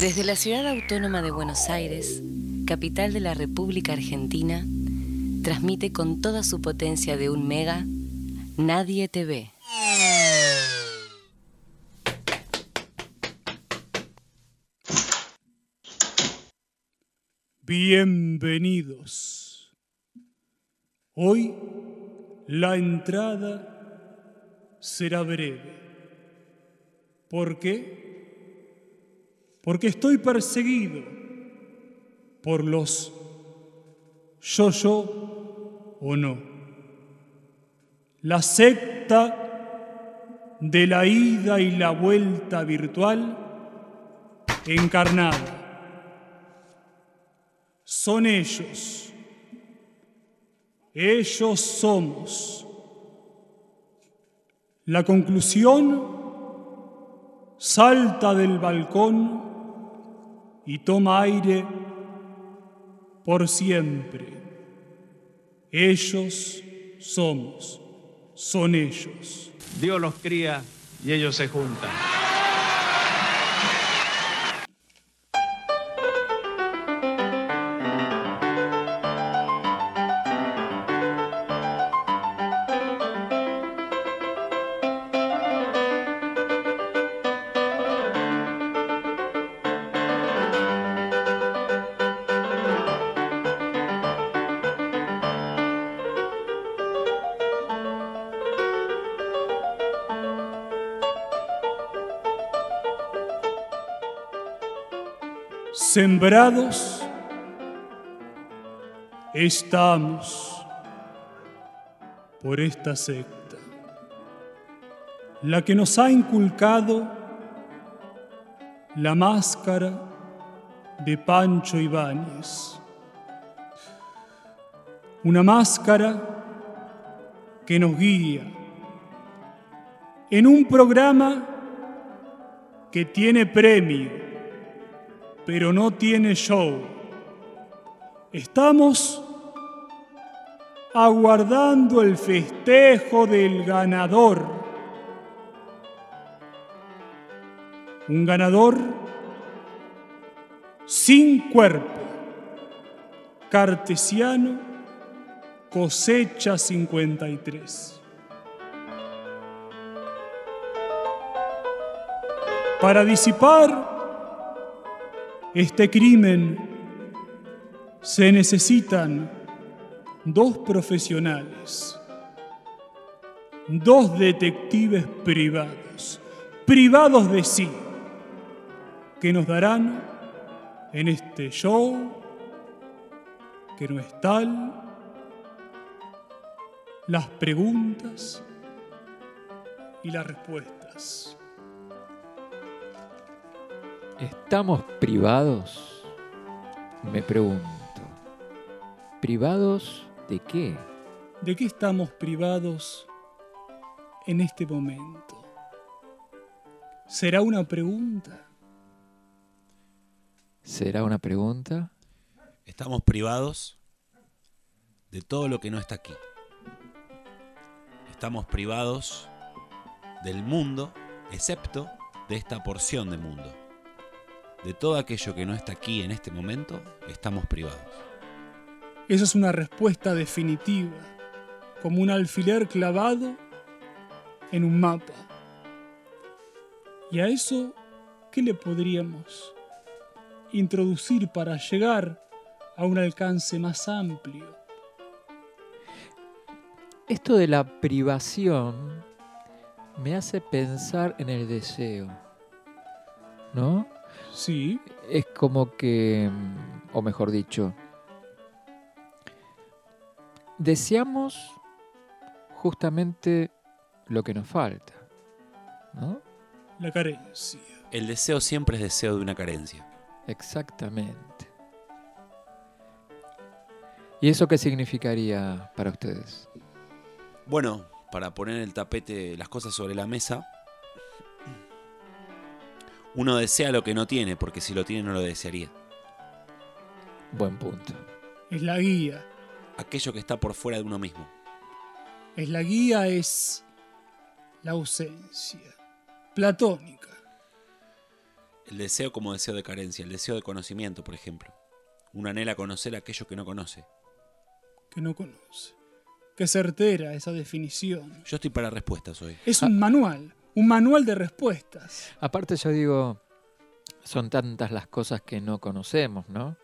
Desde la ciudad autónoma de Buenos Aires, capital de la República Argentina, transmite con toda su potencia de un mega, Nadie te ve. Bienvenidos. Hoy la entrada será breve. ¿Por qué? Porque estoy perseguido por los yo-yo o no. La secta de la ida y la vuelta virtual encarnada son ellos. Ellos somos. La conclusión salta del balcón y toma aire por siempre. Ellos somos, son ellos. Dios los cría y ellos se juntan. Estamos por esta secta, la que nos ha inculcado la máscara de Pancho Ibáñez. Una máscara que nos guía en un programa que tiene premio pero no tiene show. Estamos aguardando el festejo del ganador. Un ganador sin cuerpo, cartesiano, cosecha 53. Para disipar este crimen se necesitan dos profesionales, dos detectives privados, privados de sí, que nos darán en este show, que no es tal, las preguntas y las respuestas. ¿Estamos privados? Me pregunto. ¿Privados de qué? ¿De qué estamos privados en este momento? ¿Será una pregunta? ¿Será una pregunta? Estamos privados de todo lo que no está aquí. Estamos privados del mundo, excepto de esta porción de mundo de todo aquello que no está aquí en este momento, estamos privados. Esa es una respuesta definitiva, como un alfiler clavado en un mapa. ¿Y a eso qué le podríamos introducir para llegar a un alcance más amplio? Esto de la privación me hace pensar en el deseo, ¿no? Sí. Es como que, o mejor dicho, deseamos justamente lo que nos falta, ¿no? La carencia. El deseo siempre es deseo de una carencia. Exactamente. ¿Y eso qué significaría para ustedes? Bueno, para poner el tapete, las cosas sobre la mesa, uno desea lo que no tiene, porque si lo tiene no lo desearía. Buen punto. Es la guía. Aquello que está por fuera de uno mismo. Es la guía, es la ausencia. Platónica. El deseo como deseo de carencia, el deseo de conocimiento, por ejemplo. Uno anhela conocer aquello que no conoce. Que no conoce. Qué certera esa definición. Yo estoy para respuestas hoy. Es un manual, un manual de respuestas. Aparte yo digo, son tantas las cosas que no conocemos, ¿no?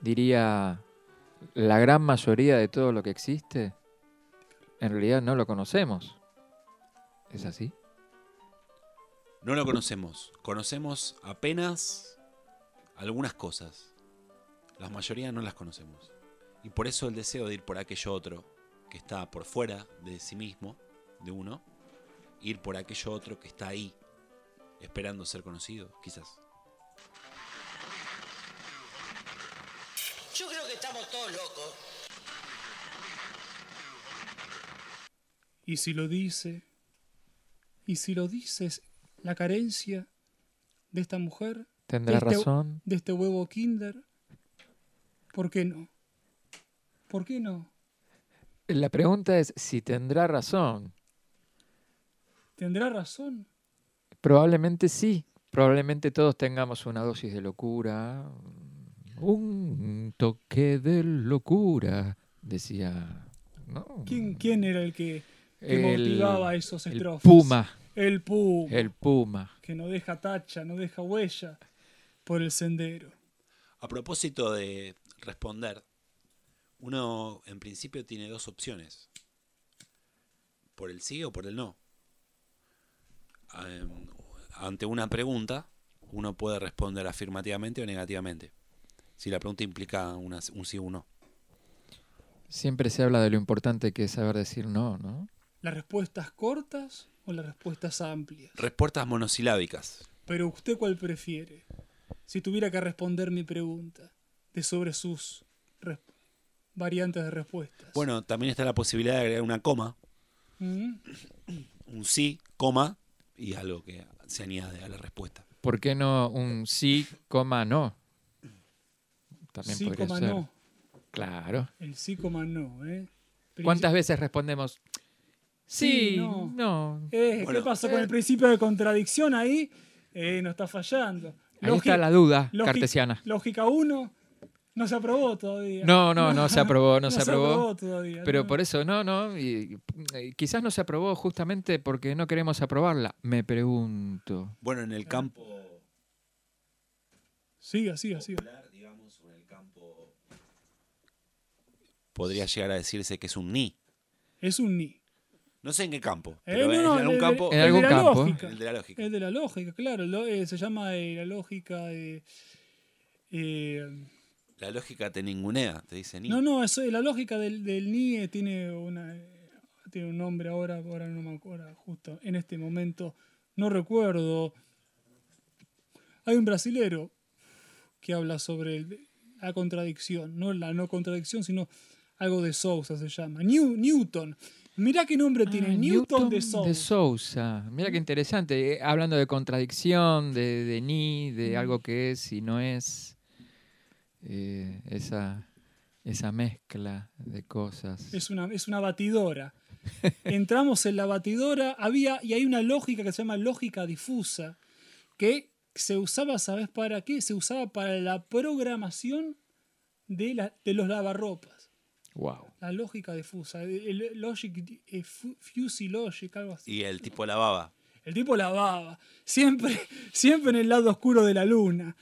Diría, la gran mayoría de todo lo que existe, en realidad no lo conocemos. ¿Es así? No lo conocemos. Conocemos apenas algunas cosas. La mayoría no las conocemos. Y por eso el deseo de ir por aquello otro, que está por fuera de sí mismo, de uno, ir por aquello otro que está ahí, esperando ser conocido, quizás. Yo creo que estamos todos locos. Y si lo dice, y si lo dices, la carencia de esta mujer, Tendrá de este, razón. de este huevo Kinder, ¿por qué no? ¿Por qué no? La pregunta es si tendrá razón. ¿Tendrá razón? Probablemente sí. Probablemente todos tengamos una dosis de locura. Un toque de locura, decía. ¿no? ¿Quién, quién era el que, que El- motivaba esos el estrofas? Puma. El Puma. El Puma. que no deja tacha, no deja huella por el sendero. A propósito de responder, uno en principio tiene dos opciones. Por el sí o por el no. Em, Ante una pregunta, uno puede responder afirmativamente o negativamente. Si la pregunta implica una- un sí o un no. Siempre se habla de lo importante que es saber decir no, ¿no? ¿Las respuestas cortas o las respuestas amplias? Respuestas monosilábicas. Pero usted cuál prefiere? Si tuviera que responder mi pregunta de sobre sus variantes de respuestas. Bueno, también está la posibilidad de agregar una coma, ¿Mm? un sí, coma, y algo que se añade a la respuesta. ¿Por qué no un sí, coma, no? También Sí, podría coma ser. no. Claro. El sí, coma no, ¿eh? ¿Cuántas veces respondemos Sí, sí, no. no? Eh, Bueno, ¿Qué pasa con el principio de contradicción ahí? Eh, no está fallando. Ahí está la duda cartesiana. Lógica 1 no se aprobó todavía. No, no, no se aprobó, no, se aprobó. todavía. Pero no. por eso, no, no. Y, y quizás no se aprobó justamente porque no queremos aprobarla. Me pregunto. Bueno, en el campo Siga, siga, siga. digamos, o en el campo podría llegar a decirse que es un ni. Es un ni. No sé en qué campo, Eh, pero no, en algún el campo, En el de algún campo. lógica. el de la lógica. El de la lógica, claro. lo- eh, se llama eh, la lógica de. La lógica te ningunea, te dice ni. no, no, eso, la lógica del, del ni eh, tiene una eh, tiene un nombre ahora, ahora no me acuerdo, justo en este momento no recuerdo. Hay un brasilero que habla sobre el- la contradicción, no la no contradicción, sino algo de Sousa se llama. New- Newton. Mirá qué nombre tiene, Ah, Newton, de Sousa. de Sousa. Mira qué interesante. eh, hablando de contradicción, de, de ni, de algo que es y no es. Eh, esa, esa mezcla de cosas. Es una, es una batidora. Entramos en la batidora, había, y hay una lógica que se llama lógica difusa, que se usaba, ¿sabes para qué? Se usaba para la programación de, la, de los lavarropas. Wow. La lógica difusa, el, logic, eh, fu- fuzzy logic, algo así. Y el tipo lavaba. El tipo lavaba, siempre, siempre en el lado oscuro de la luna.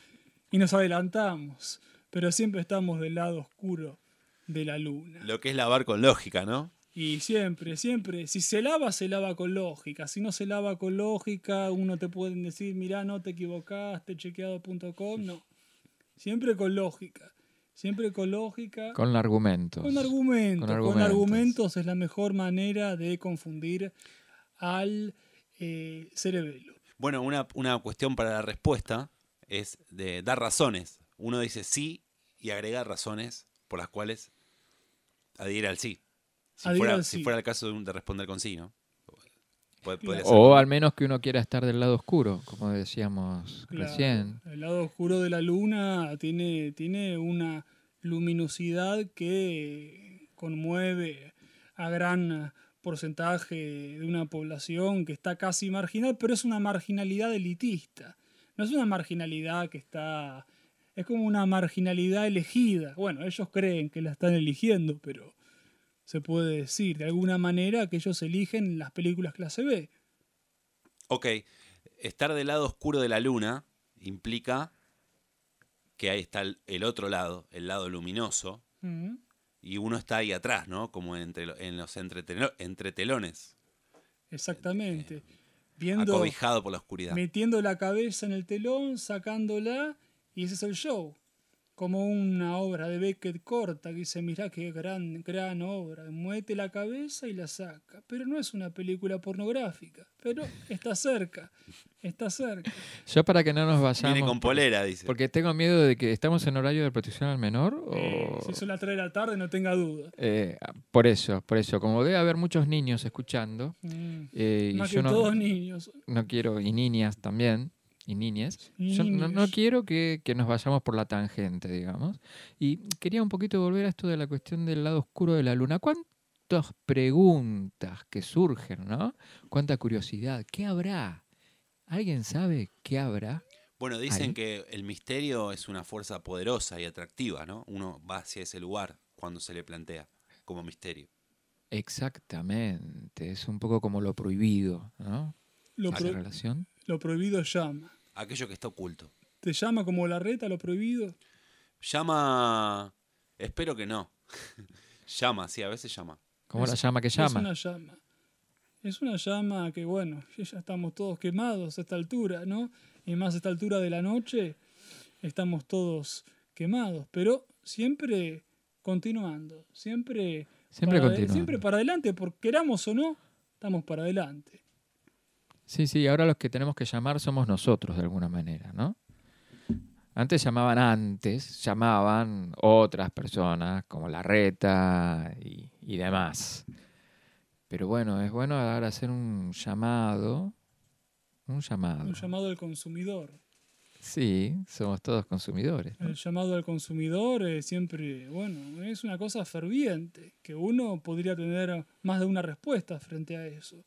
Y nos adelantamos, pero siempre estamos del lado oscuro de la luna. Lo que es lavar con lógica, ¿no? Y siempre, siempre, si se lava, se lava con lógica. Si no se lava con lógica, uno te pueden decir, mirá, no te equivocaste, chequeado.com. No. Siempre con lógica. Siempre con lógica. Con argumentos. Con argumentos. Con argumentos. es la mejor manera de confundir al eh, cerebelo. Bueno, una, una cuestión para la respuesta es de dar razones. Uno dice sí y agrega razones por las cuales adhiere al sí. Si, Adhiere fuera, al si fuera el caso de, un- de responder con sí, ¿no? O al menos que uno quiera estar del lado oscuro, como decíamos Claro, recién. El lado oscuro de la luna tiene, tiene una luminosidad que conmueve a gran porcentaje de una población que está casi marginal, pero es una marginalidad elitista. no es una marginalidad que está. Es como una marginalidad elegida. Bueno, ellos creen que la están eligiendo, pero se puede decir de alguna manera que ellos eligen las películas clase B. Ok, estar del lado oscuro de la luna implica que ahí está el, otro lado, el lado luminoso, Mm. y uno está ahí atrás, ¿no? Como entre, en los entretelo- entretelones, Exactamente. Viendo, acobijado por la oscuridad. metiendo la cabeza en el telón, sacándola, y ese es el show. Como una obra de Beckett corta que dice, mirá qué gran, gran obra, muete la cabeza y la saca. Pero no es una película pornográfica, pero está cerca, está cerca. Yo para que no nos Viene vayamos. con polera, dice. Porque tengo miedo de que estamos en horario de protección al menor. O... Eh, si son las 3 de la tarde, no tenga duda. Eh, por eso, por eso. Como debe haber muchos niños escuchando, Mm. eh, y Más yo que no, todos niños. no quiero, y niñas también, y niñas, yo no, no quiero que, que nos vayamos por la tangente, digamos. Y quería un poquito volver a esto de la cuestión del lado oscuro de la luna. ¿Cuántas preguntas que surgen, ¿no? Cuánta curiosidad. ¿Qué habrá? ¿Alguien sabe qué habrá? Bueno, dicen Ahí. que el misterio es una fuerza poderosa y atractiva, ¿no? Uno va hacia ese lugar cuando se le plantea como misterio. Exactamente. Es un poco como lo prohibido, ¿no? Lo, pro- relación. lo prohibido llama. Aquello que está oculto. ¿Te llama como la reta lo prohibido? Llama... Espero que no. llama, sí, a veces llama. ¿Cómo Es- la llama que Es llama? una llama. Es una llama que, bueno, ya estamos todos quemados a esta altura, ¿no? Y más a esta altura de la noche, estamos todos quemados, pero siempre continuando, siempre, Siempre para, continuando. siempre para adelante, porque queramos o no, estamos para adelante. Sí, sí, ahora los que tenemos que llamar somos nosotros de alguna manera, ¿no? Antes llamaban antes, llamaban otras personas como la reta y, y demás. Pero bueno, es bueno ahora hacer un llamado. Un llamado. Un llamado al consumidor. Sí, somos todos consumidores. ¿no? El llamado al consumidor es siempre, bueno, es una cosa ferviente, que uno podría tener más de una respuesta frente a eso.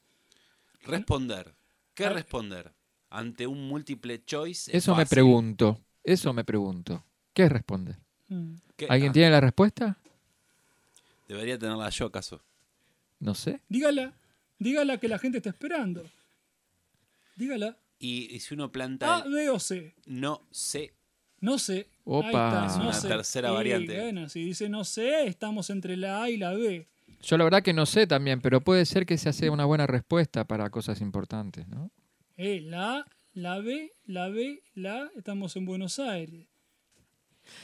Responder. ¿Qué Ah. responder? Ante un múltiple choice. es Eso me pregunto, eso me pregunto. ¿Qué es responder? Mm. ¿Qué- ¿Alguien ah, tiene la respuesta? Debería tenerla yo, acaso. No sé. Dígala, dígala que la gente está esperando. Dígala. Y, y si uno planta A, B o C. no sé, No sé. Opa. Ahí está, Es no una sé. tercera Y, variante. Bueno, si dice no sé, estamos entre la A y la B. Yo la verdad que no sé también, pero puede ser que se hace una buena respuesta para cosas importantes, ¿no? Eh, la A, la B, la B, la A, estamos en Buenos Aires.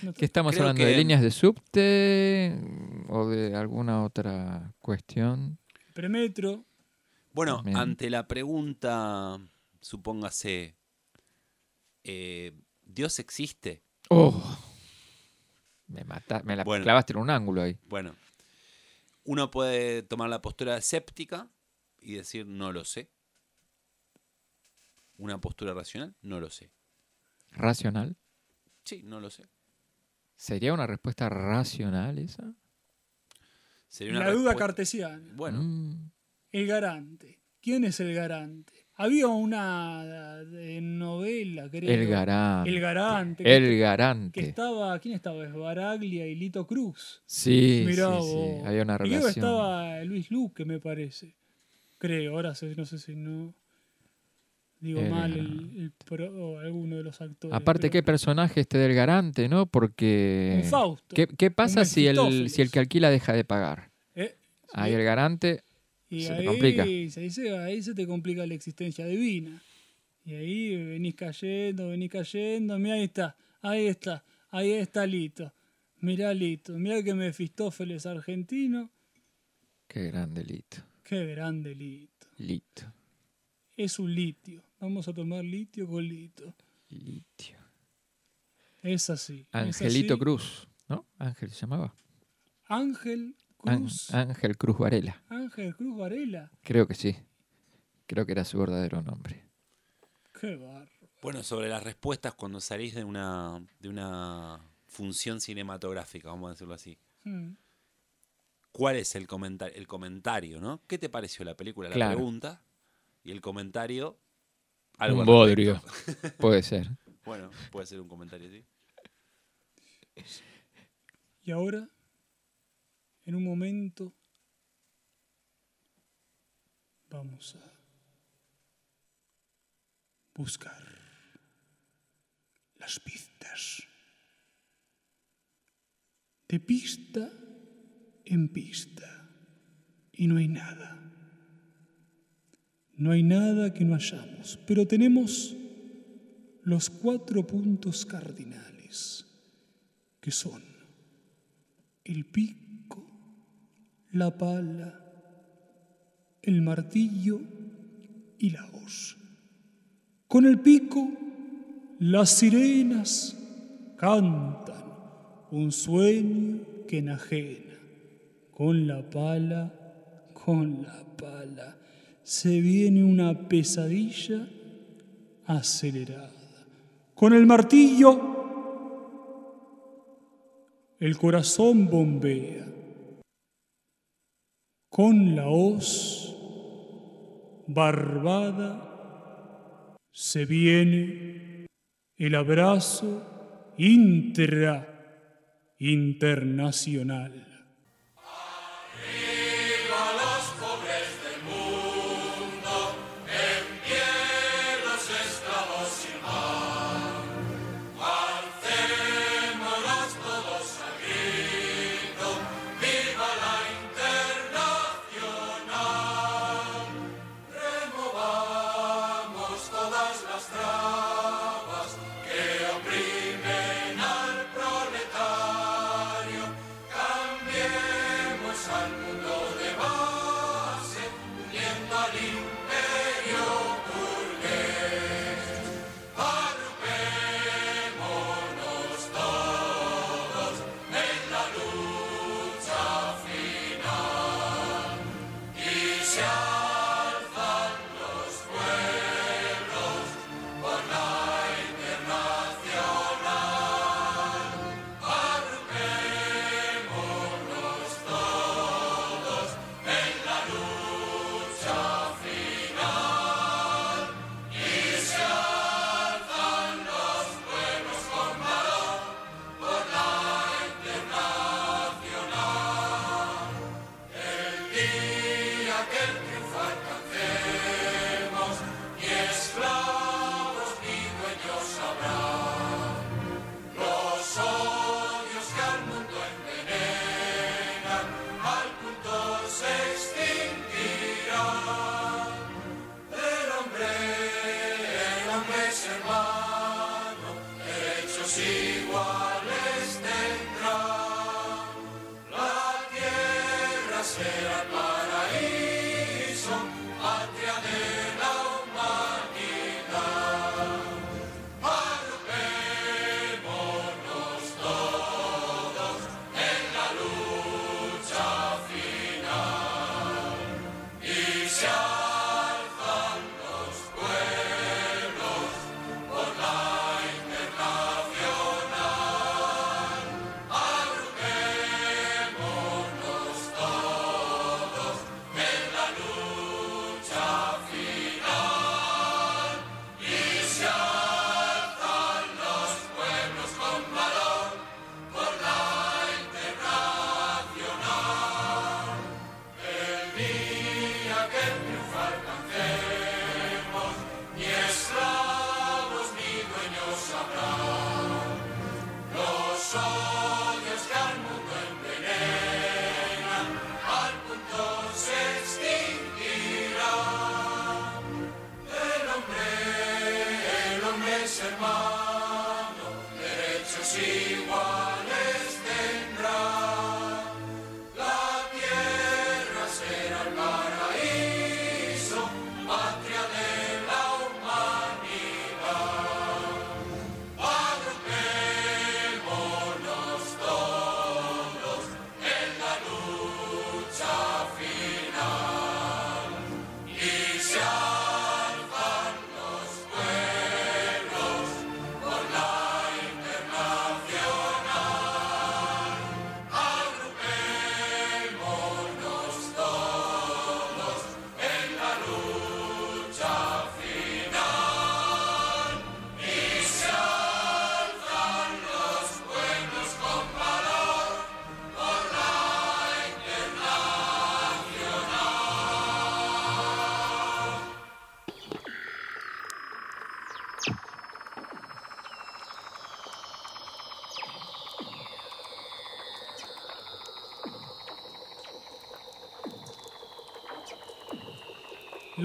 No ¿Qué estamos Creo hablando? ¿De líneas de subte o de alguna otra cuestión? Premetro. Bueno, Bien. ante la pregunta, supóngase, eh, ¿Dios existe? ¡Oh! Me mata, me la Bueno. clavaste en un ángulo ahí. Bueno, uno puede tomar la postura escéptica y decir no lo sé. Una postura racional, no lo sé. ¿Racional? Sí, no lo sé. ¿Sería una respuesta racional esa? Sería una La duda cartesiana. Bueno, Mm, El garante. ¿Quién es el garante? Había una eh, novela, creo. el garante. El garante. que- El que garante. estaba, ¿quién estaba? Esbaraglia y Lito Cruz. Sí, Mirá sí, sí, había una Y creo que relación. estaba Luis Luque, me parece. Creo, ahora sé- no sé si no. Digo El- mal el, el pro- o alguno de los actores. Aparte, qué personaje este del garante, ¿no? Porque... Un Fausto. ¿Qué, qué pasa si el, si el que alquila deja de pagar? Eh, Ahí el garante... y se te ahí, complica. Ahí se, ahí se te complica la existencia divina. Y ahí venís cayendo, venís cayendo. Mira, ahí está, ahí está, ahí está Lito. Mirá Lito, mirá que Mefistófeles argentino. Qué gran delito. Qué grande Lito. Lito. Es un litio. Vamos a tomar litio con Lito. Litio. Es así. es Angelito así. Cruz, ¿no? Ángel se llamaba. Ángel Ángel Cruz Varela. Ángel Cruz Varela. Creo que sí. Creo que era su verdadero nombre. Qué barro. bueno, sobre las respuestas cuando salís de una, de una función cinematográfica, vamos a decirlo así. Mm. ¿Cuál es el, comenta- el comentario, no? ¿Qué te pareció la película? La Claro. pregunta y el comentario algo un bodrio. Puede ser. Bueno, puede ser un comentario así. Y ahora, en un momento, vamos a buscar las pistas. De pista en pista. Y no hay nada. No hay nada que no hayamos. Pero tenemos los cuatro puntos cardinales, que son el pico, la pala, el martillo y la hoz. Con el pico, las sirenas cantan un sueño que enajena. Con la pala, con la pala, se viene una pesadilla acelerada. Con el martillo, el corazón bombea. Con la hoz barbada se viene el abrazo intra internacional.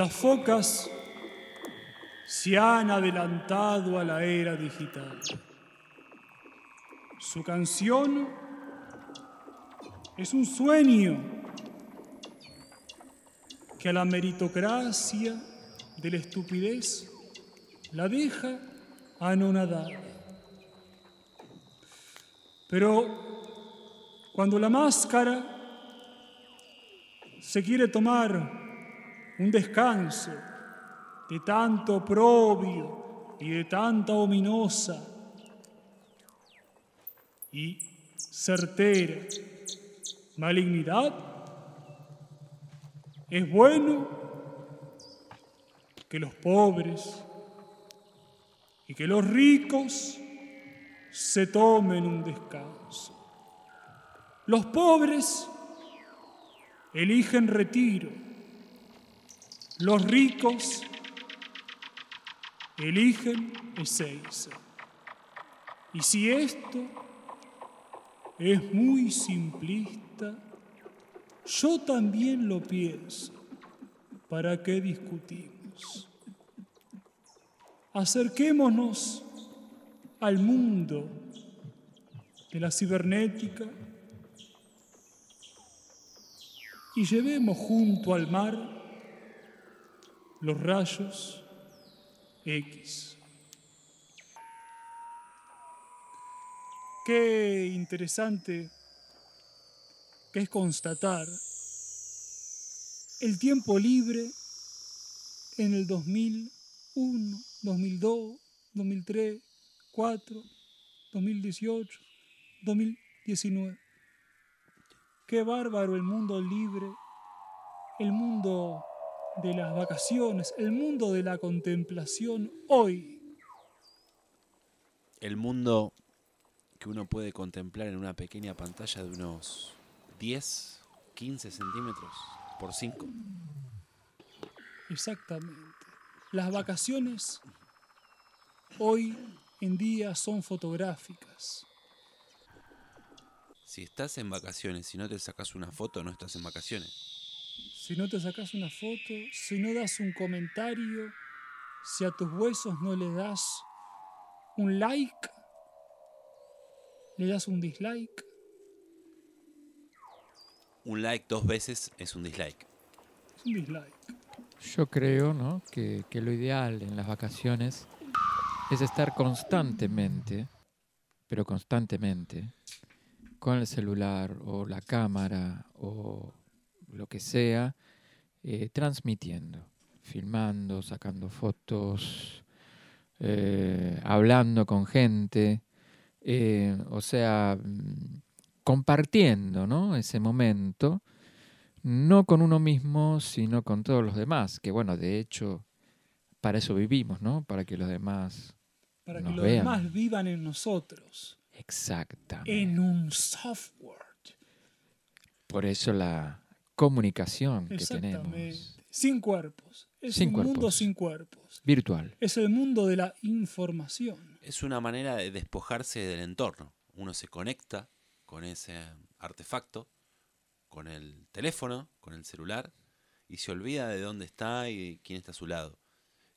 Las focas se han adelantado a la era digital. Su canción es un sueño que a la meritocracia de la estupidez la deja anonadada. Pero cuando la máscara se quiere tomar un descanso de tanto oprobio y de tanta ominosa y certera malignidad, es bueno que los pobres y que los ricos se tomen un descanso. Los pobres eligen retiro. Los ricos eligen Ezeiza. Y si esto es muy simplista, yo también lo pienso. ¿Para qué discutimos? Acerquémonos al mundo de la cibernética y llevemos junto al mar los rayos X. Qué interesante que es constatar el tiempo libre en el 2001, 2002, 2003, 2004, 2018, 2019. Qué bárbaro el mundo libre, el mundo de las vacaciones, el mundo de la contemplación hoy. El mundo que uno puede contemplar en una pequeña pantalla de unos 10, 15 centímetros por 5. Exactamente. Las vacaciones hoy en día son fotográficas. Si estás en vacaciones y no te sacas una foto, no estás en vacaciones. Si no te sacas una foto, si no das un comentario, si a tus huesos no le das un like, le das un dislike. Un like dos veces es un dislike. Es un dislike. Yo creo ¿no? que, que lo ideal en las vacaciones es estar constantemente, pero constantemente, con el celular o la cámara o lo que sea, eh, transmitiendo, filmando, sacando fotos, eh, hablando con gente, eh, o sea, mm, compartiendo ¿no? ese momento, no con uno mismo, sino con todos los demás, que bueno, de hecho, para eso vivimos, ¿no? Para que los demás Para que Nos los vean. demás vivan en nosotros, Exactamente. en un software. Por eso la comunicación que Exactamente. tenemos Sin cuerpos. Es Sin un mundo sin cuerpos. virtual. Es el mundo de la información. Es una manera de despojarse del entorno. Uno se conecta con ese artefacto, con el teléfono, con el celular, y se olvida de dónde está y quién está a su lado.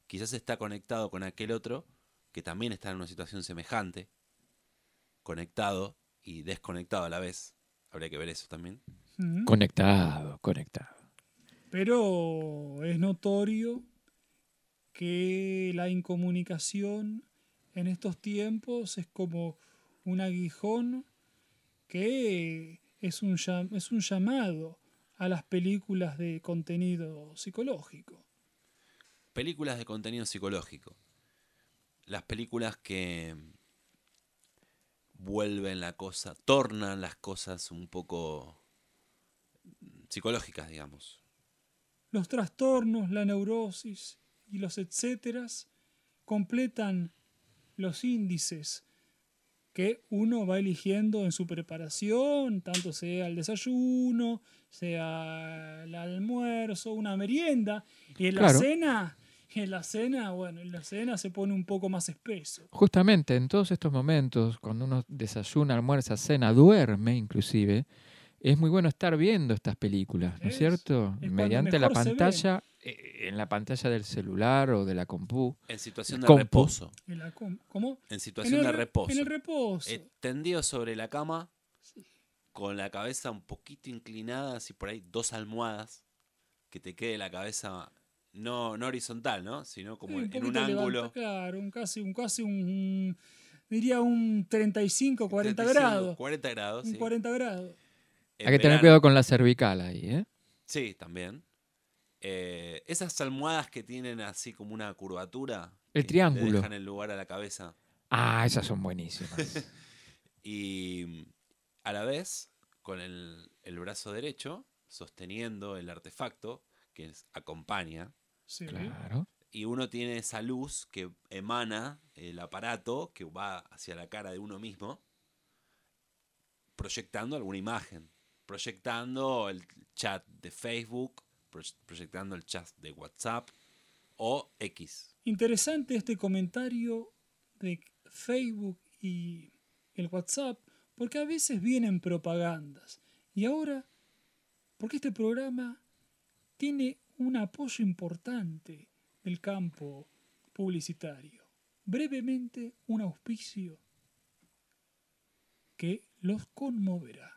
Quizás está conectado con aquel otro que también está en una situación semejante, conectado y desconectado a la vez. Habría que ver eso también. Conectado, conectado. Pero es notorio que la incomunicación en estos tiempos es como un aguijón que es un, llam- es un llamado a las películas de contenido psicológico. Películas de contenido psicológico. Las películas que vuelven la cosa, tornan las cosas un poco psicológicas, digamos. Los trastornos, la neurosis y los etcéteras completan los índices que uno va eligiendo en su preparación, tanto sea el desayuno, sea el almuerzo, una merienda, y en la cena, en la cena, bueno, en la cena se pone un poco más espeso. Justamente en todos estos momentos, cuando uno desayuna, almuerza, cena, duerme inclusive, es muy bueno estar viendo estas películas, ¿no es Es- cierto? es Mediante la pantalla, eh, en la pantalla del celular o de la compu. En situación de Compu. reposo. En la com- ¿Cómo? En En situación el de re- reposo. En el reposo. Eh, tendido sobre la cama, con la cabeza un poquito inclinada, así por ahí, dos almohadas, que te quede la cabeza no, no horizontal, ¿no? Sino como Sí, en, en un ángulo. levanta- claro, un casi, un casi un, diría un 35, 40 35, grados. 40 grados, Un sí. 40 grados. Hay que tener cuidado con la cervical ahí, ¿eh? Sí, también. Eh, esas almohadas que tienen así como una curvatura. El que triángulo. Le dejan el lugar a la cabeza. Ah, esas son buenísimas. Y a la vez, con el, el brazo derecho, sosteniendo el artefacto que es- acompaña. Sí. claro. Y uno tiene esa luz que emana el aparato que va hacia la cara de uno mismo, proyectando alguna imagen. Proyectando el chat de Facebook, proye- proyectando el chat de WhatsApp o X. Interesante este comentario de Facebook y el WhatsApp, porque a veces vienen propagandas. Y ahora, porque este programa tiene un apoyo importante del campo publicitario. Brevemente, un auspicio que los conmoverá.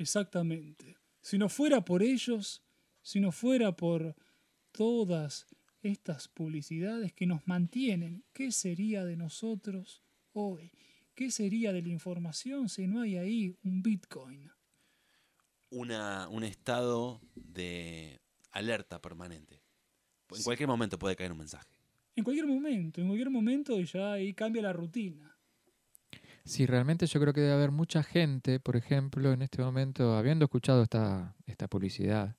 Exactamente. Si no fuera por ellos, si no fuera por todas estas publicidades que nos mantienen, ¿qué sería de nosotros hoy? ¿Qué sería de la información si no hay ahí un Bitcoin? Una, un estado de alerta permanente. En cualquier momento puede caer un mensaje. En cualquier momento, en cualquier momento y ya ahí cambia la rutina. Sí, realmente yo creo que debe haber mucha gente, por ejemplo, en este momento, habiendo escuchado esta, esta publicidad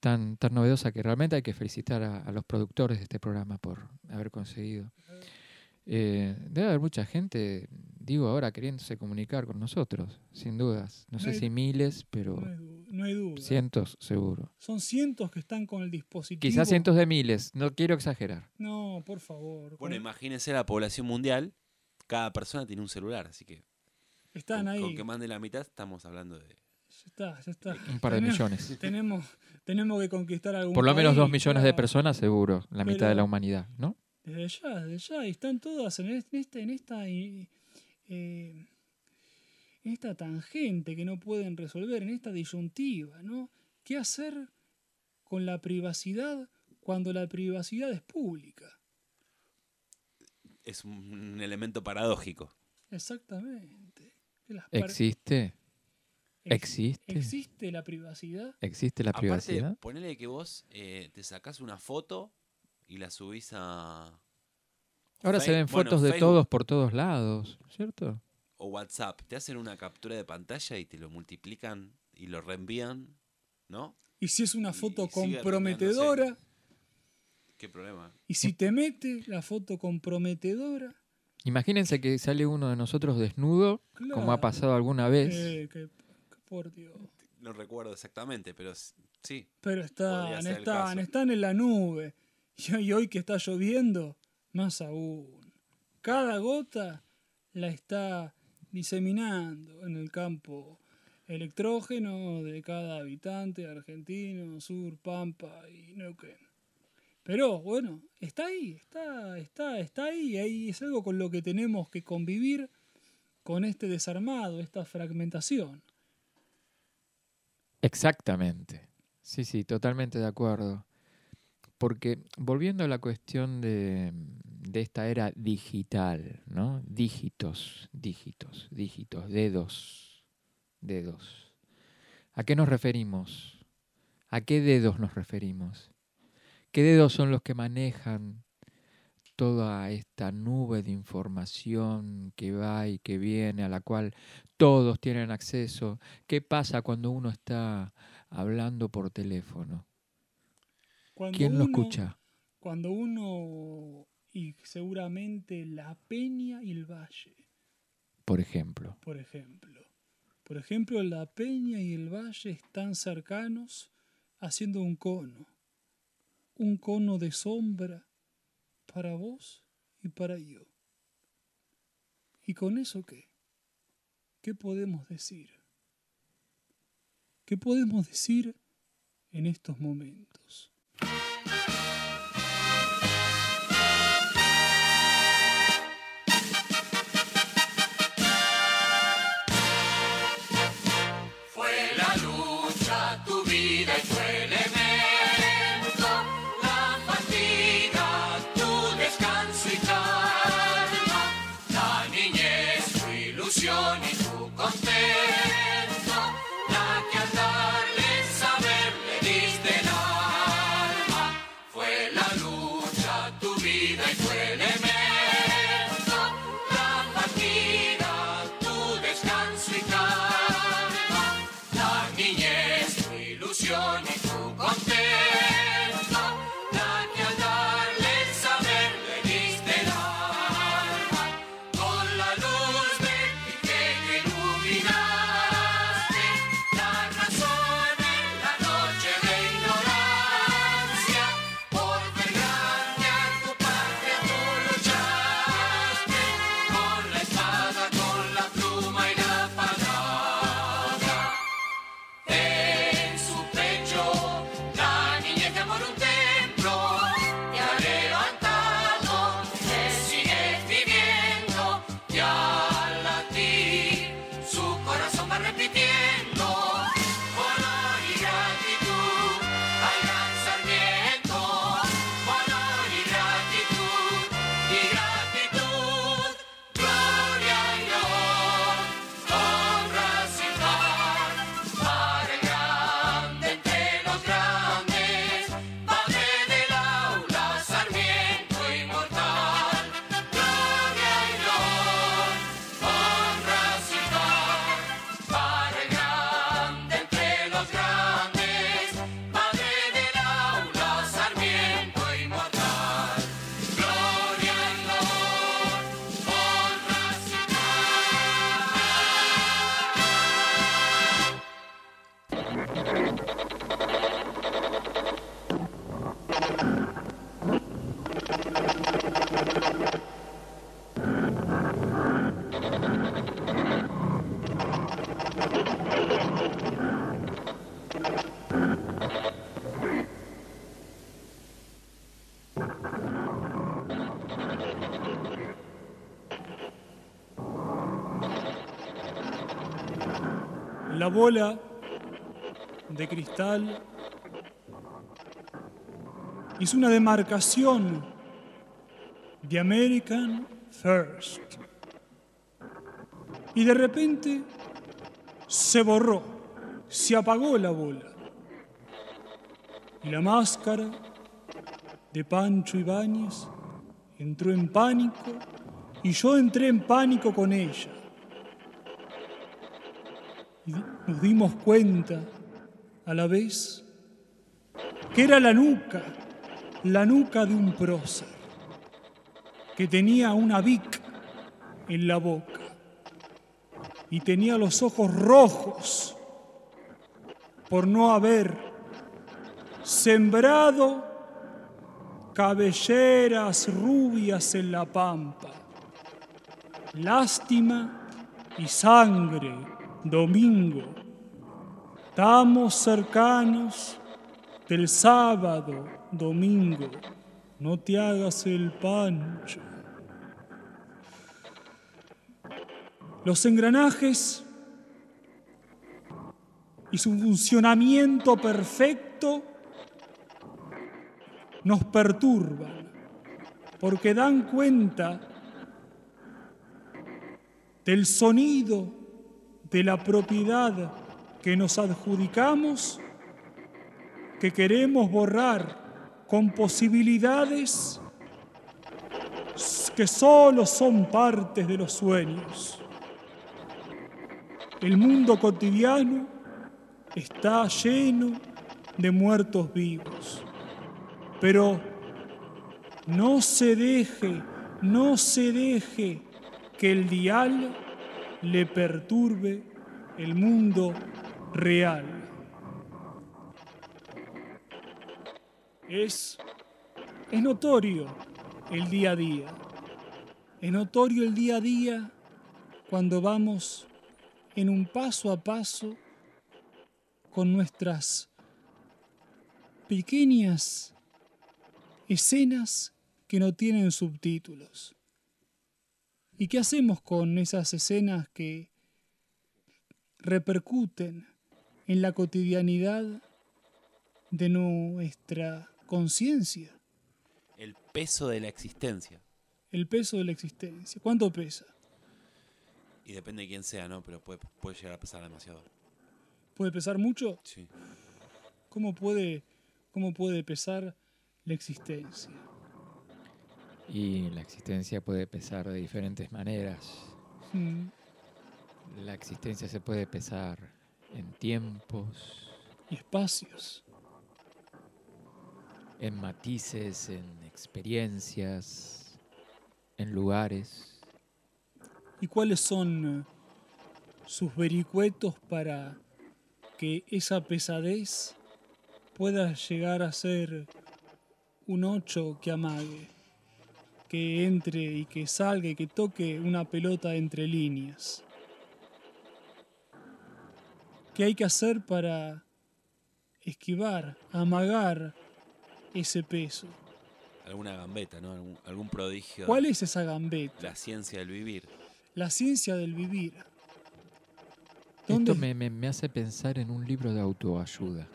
tan, tan novedosa que realmente hay que felicitar a, a los productores de este programa por haber conseguido. Eh, debe haber mucha gente, digo ahora, queriéndose comunicar con nosotros, sin dudas. No No sé hay- si miles, pero No hay, no hay duda. cientos seguro. Son cientos que están con el dispositivo. Quizás cientos de miles, no quiero exagerar. No, por favor. Bueno, con- imagínense la población mundial. Cada persona tiene un celular, así que están con, ahí. con que más de la mitad estamos hablando de... Ya está, ya está. Un par de Tenemos- millones. Tenemos, tenemos que conquistar algún Por lo menos país, dos millones de personas seguro, la mitad de la humanidad, ¿no? Desde ya, desde ya. Y están todas en es- en esta, en esta, eh, en esta tangente que no pueden resolver, en esta disyuntiva, ¿no? ¿Qué hacer con la privacidad cuando la privacidad es pública? Es un elemento paradójico. Exactamente. ¿Existe? ex- ¿Existe? ¿Existe la privacidad? ¿Existe la Aparte, privacidad? ponele que vos eh, te sacás una foto y la subís a... Ahora se ven bueno, fotos de Facebook todos por todos lados, ¿cierto? O WhatsApp. Te hacen una captura de pantalla y te lo multiplican y lo reenvían, ¿no? Y si es una Y foto comprometedora, ¿Qué problema? y si te mete la foto comprometedora, Imagínense que sale uno de nosotros desnudo, como ha pasado alguna vez. eh, que- que por Dios. No recuerdo exactamente, pero sí. Pero están, están, están en la nube. Y hoy, hoy que está lloviendo, más aún. Cada gota la está diseminando en el campo electrógeno de cada habitante argentino, sur, Pampa y Neuquén. Pero bueno, está ahí, está, está, está ahí. Ahí es algo con lo que tenemos que convivir con este desarmado, esta fragmentación. Exactamente. Sí, sí, totalmente de acuerdo. Porque volviendo a la cuestión de, de esta era digital, ¿no? Dígitos, dígitos, dígitos, dedos, dedos. ¿A qué nos referimos? ¿A qué dedos nos referimos? ¿Qué dedos son los que manejan toda esta nube de información que va y que viene, a la cual todos tienen acceso? ¿Qué pasa cuando uno está hablando por teléfono? Cuando ¿Quién lo escucha? Cuando uno, y seguramente la Peña y el Valle, por ejemplo. Por ejemplo. Por ejemplo, la peña y el valle están cercanos haciendo un cono. Un cono de sombra para vos y para yo. ¿Y con eso qué? ¿Qué podemos decir? ¿Qué podemos decir en estos momentos? Bola de cristal hizo una demarcación de American First. Y de repente se borró, se apagó la bola. Y la máscara de Pancho Ibáñez entró en pánico y yo entré en pánico con ella. Y nos dimos cuenta a la vez que era la nuca, la nuca de un prócer, que tenía una vic en la boca y tenía los ojos rojos por no haber sembrado cabelleras rubias en la pampa. Lástima y sangre, domingo. Estamos cercanos del sábado, domingo. No te hagas el pancho. Los engranajes y su funcionamiento perfecto nos perturban porque dan cuenta del sonido de la propiedad que nos adjudicamos que queremos borrar con posibilidades que solo son partes de los sueños. El mundo cotidiano está lleno de muertos vivos, pero no se deje, no se deje que el dial le perturbe el mundo real. Es, es notorio el día a día. Es notorio el día a día cuando vamos en un paso a paso con nuestras pequeñas escenas que no tienen subtítulos. ¿Y qué hacemos con esas escenas que repercuten en la cotidianidad de nuestra conciencia? El peso de la existencia. El peso de la existencia. ¿Cuánto pesa? Y depende de quién sea, ¿no? Pero puede, puede llegar a pesar demasiado. ¿Puede pesar mucho? Sí. ¿Cómo puede, cómo puede pesar la existencia? Y la existencia puede pesar de diferentes maneras. Mm, La existencia se puede pesar en tiempos, Y espacios. en matices, en experiencias, en lugares. ¿Y cuáles son eh, sus vericuetos para que esa pesadez pueda llegar a ser un ocho que amague, que entre y que salga y que toque una pelota entre líneas? ¿Qué hay que hacer para esquivar, amagar ese peso? Alguna gambeta, ¿no? Algún, algún prodigio. ¿Cuál es esa gambeta? La ciencia del vivir. La ciencia del vivir. Esto me, me- me hace pensar en un libro de autoayuda.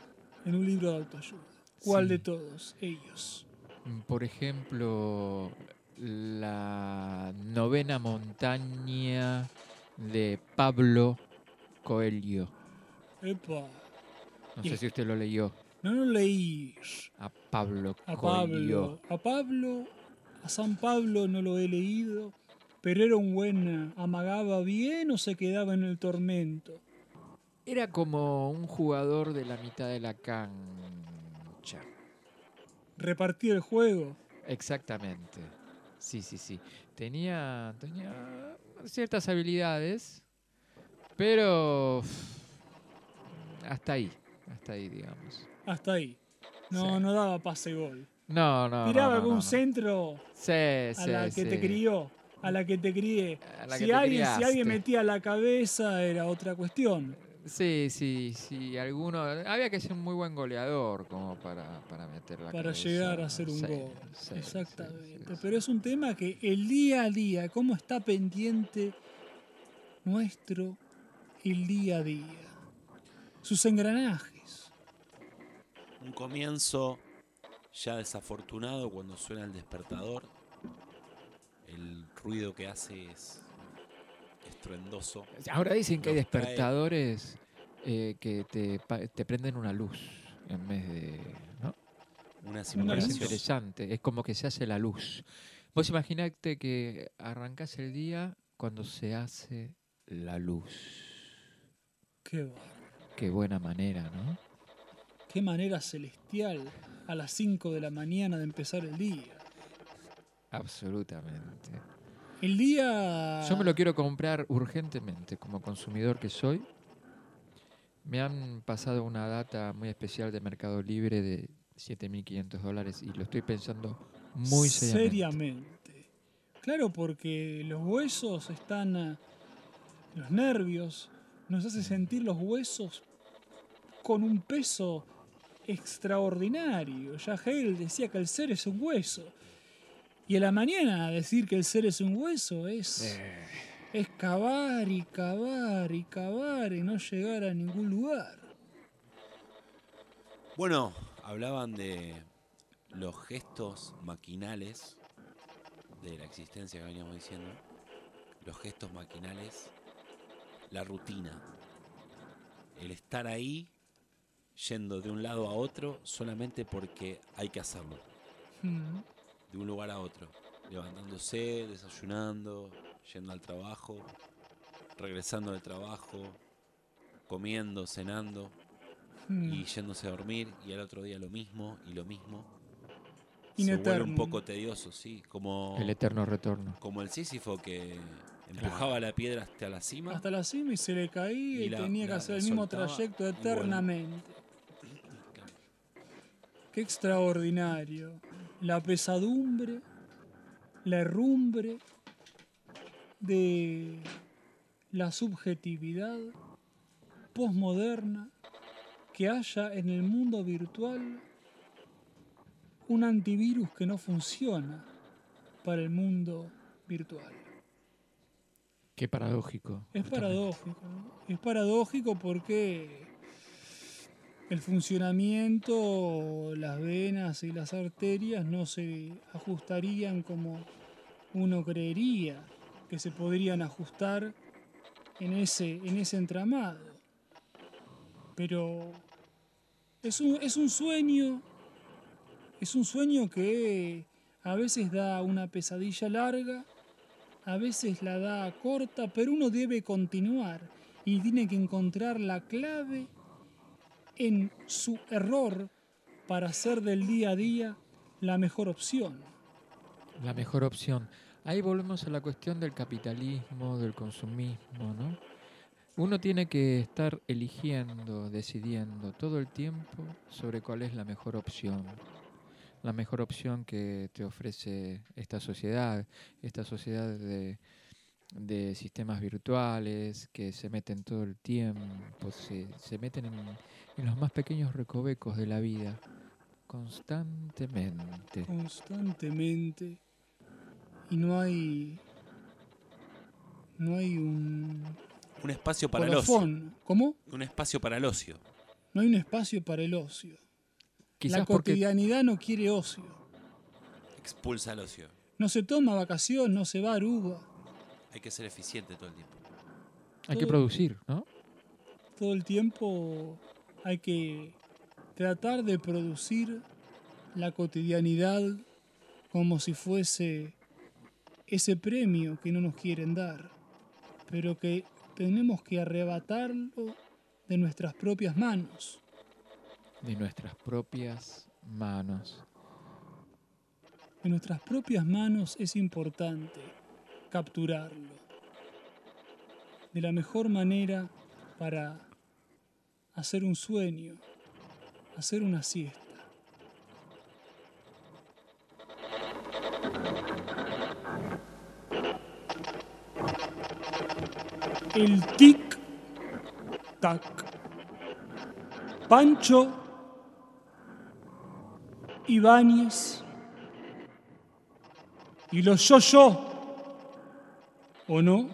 En un libro de autoayuda. ¿Cuál Sí. de todos ellos? Mm, Por ejemplo, la novena montaña de Pablo Coelho. Epa. No Y- sé si usted lo leyó. No lo leí A Pablo a Coelho. Pablo. A Pablo, a San Pablo no lo he leído, pero era un buen, amagaba bien o se quedaba en el tormento. Era como un jugador de la mitad de la cancha. Repartir el juego. Exactamente. Sí, sí, sí. Tenía, tenía ciertas habilidades, pero hasta ahí, hasta ahí, digamos. Hasta ahí. No, Sí. no daba pase gol. No, no. Tiraba no, algún no, no. centro Sí, a sí, la que te crió, a la que te la Si alguien, si alguien metía la cabeza era otra cuestión. Sí, sí, sí. Alguno, había que ser un muy buen goleador como para, para meter la para cabeza. llegar a hacer un Sí, gol. sí, Exactamente. sí. Pero es un tema que el día a día, cómo está pendiente nuestro el día a día. Sus engranajes. Un comienzo ya desafortunado cuando suena el despertador. El ruido que hace es estruendoso. Ahora dicen que hay Nos despertadores eh, que te, prenden una luz en vez de. ¿no? Una Es simulación. luz. interesante, es como que se hace la luz. Vos imaginate que arrancás el día cuando se hace la luz. Qué, bárbaro. Qué buena manera, ¿no? Qué manera celestial a las 5 de la mañana de empezar el día. Absolutamente. El día. Yo me lo quiero comprar urgentemente como consumidor que soy. Me han pasado una data muy especial de Mercado Libre de 7.500 dólares y lo estoy pensando muy seriamente. seriamente. Claro, porque los huesos están. ah, Los nervios nos hace sentir los huesos con un peso extraordinario. Ya Hegel decía que el ser es un hueso. Y a la mañana decir que el ser es un hueso es, Eh, es cavar y cavar y cavar y no llegar a ningún lugar. Bueno, hablaban de los gestos maquinales de la existencia que veníamos diciendo. Los gestos maquinales, la rutina. El estar ahí yendo de un lado a otro solamente porque hay que hacerlo. Mm. De un lugar a otro. Levantándose, desayunando, yendo al trabajo, regresando del trabajo, comiendo, cenando Mm. y yéndose a dormir y al otro día lo mismo y lo mismo. In Se vuelve un poco tedioso, sí, como el eterno retorno. como el Sísifo que Empujaba la piedra hasta la cima. hasta la cima y se le caía Y y, la- tenía que la- hacer la el mismo trayecto eternamente. Extraordinario. La pesadumbre, la herrumbre de la subjetividad posmoderna que haya en el mundo virtual un antivirus que no funciona para el mundo virtual. Qué paradójico. Es justamente. paradójico, ¿no? Es paradójico porque el funcionamiento, las venas y las arterias no se ajustarían como uno creería que se podrían ajustar en ese, en ese entramado. Pero es un, es un sueño, es un sueño que a veces da una pesadilla larga a veces la da corta, pero uno debe continuar y tiene que encontrar la clave en su error para hacer del día a día la mejor opción. La mejor opción. Ahí volvemos a la cuestión del capitalismo, del consumismo, ¿no? Uno tiene que estar eligiendo, decidiendo todo el tiempo sobre cuál es la mejor opción. La mejor opción que te ofrece esta sociedad, esta sociedad de, de sistemas virtuales que se meten todo el tiempo, se, se meten en, en los más pequeños recovecos de la vida, constantemente. Constantemente. Y no hay. No hay un. Un espacio para el ocio. ¿Cómo? Un espacio para el ocio. No hay un espacio para el ocio. Quizás la porque cotidianidad no quiere ocio. Expulsa el ocio. No se toma vacación, no se va a Aruba. Hay que ser eficiente todo el tiempo. hay que producir, ¿no? todo el tiempo hay que tratar de producir la cotidianidad como si fuese ese premio que no nos quieren dar, pero que tenemos que arrebatarlo de nuestras propias manos. de nuestras propias manos. En nuestras propias manos es importante capturarlo de la mejor manera para hacer un sueño, hacer una siesta. El tic-tac. Pancho Ibáñez y los yo-yo, ¿o no?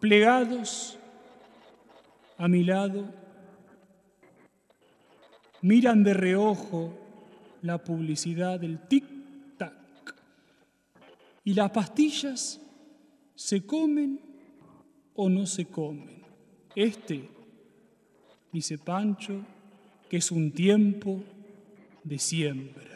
Plegados a mi lado, miran de reojo la publicidad del tic-tac y las pastillas se comen o no se comen. Este, dice Pancho, que es un tiempo de siembra.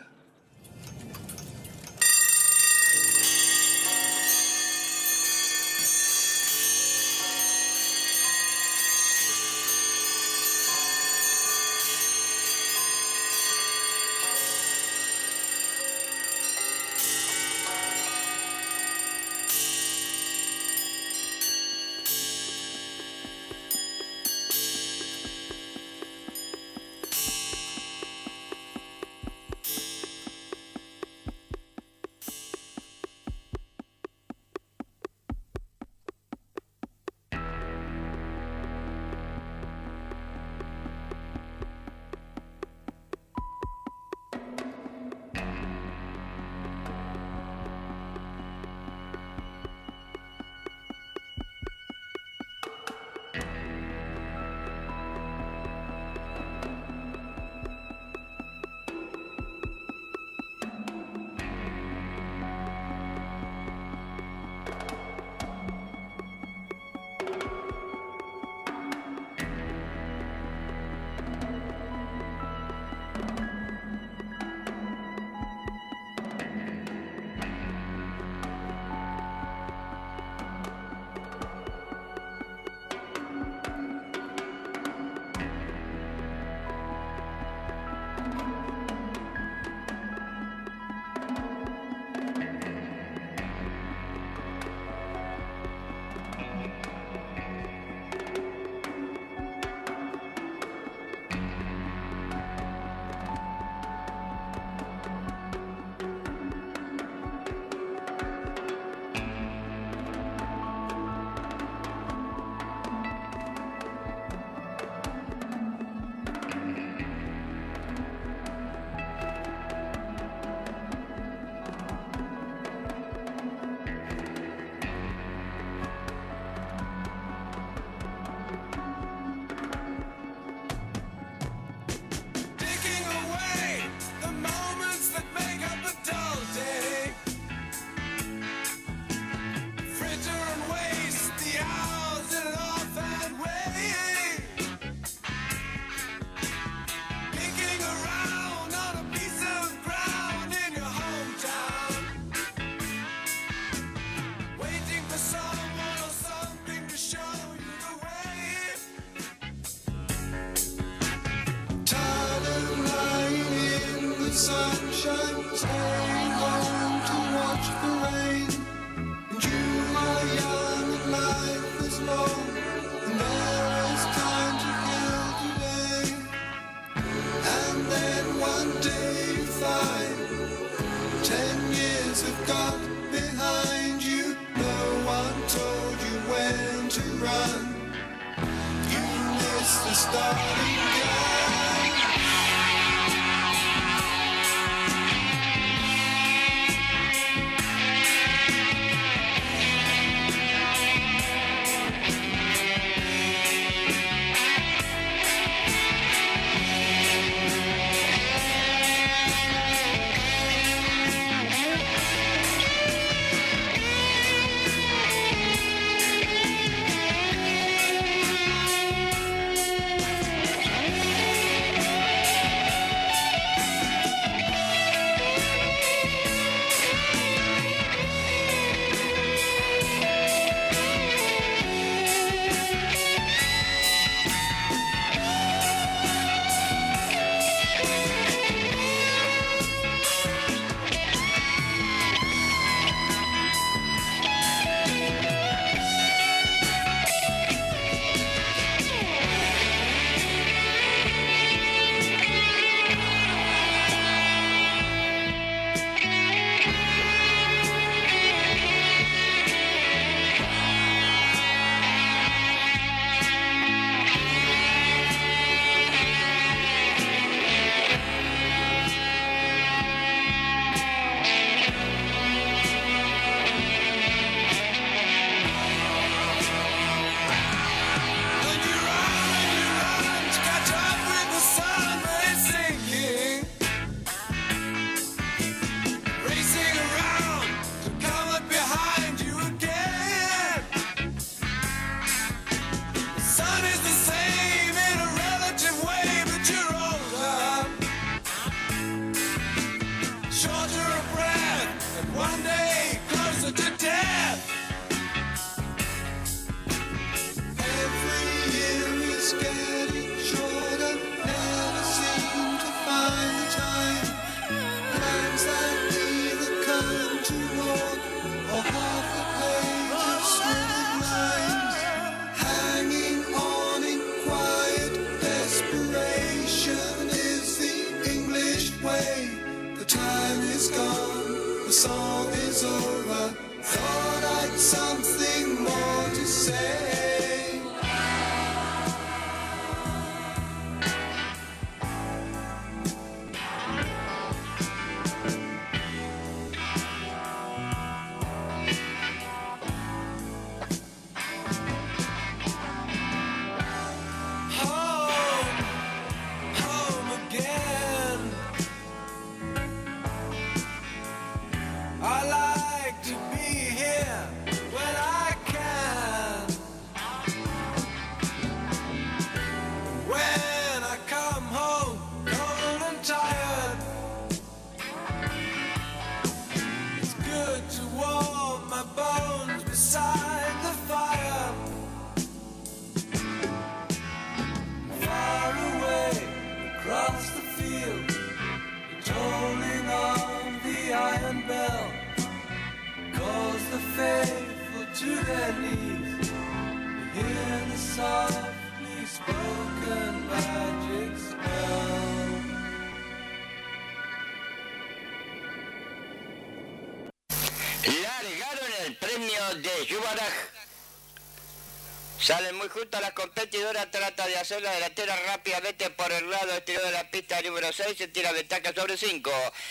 Petidora trata de hacer la delantera rápidamente por el lado exterior de la pista número 6, se tira ventaja sobre 5.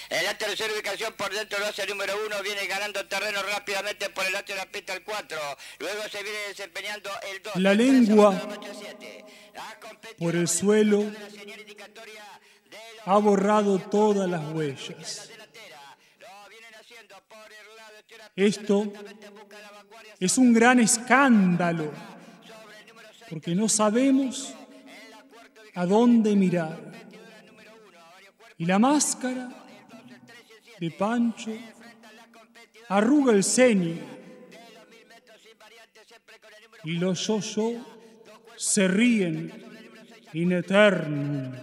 En la tercera ubicación por dentro lo hace el número 1, viene ganando terreno rápidamente por el lado de la pista el 4. Luego se viene desempeñando el 2. La lengua por el suelo ha borrado todas las huellas. Esto es un gran escándalo porque no sabemos a dónde mirar. Y la máscara de Pancho arruga el ceño y los yo-yo se ríen in eternum.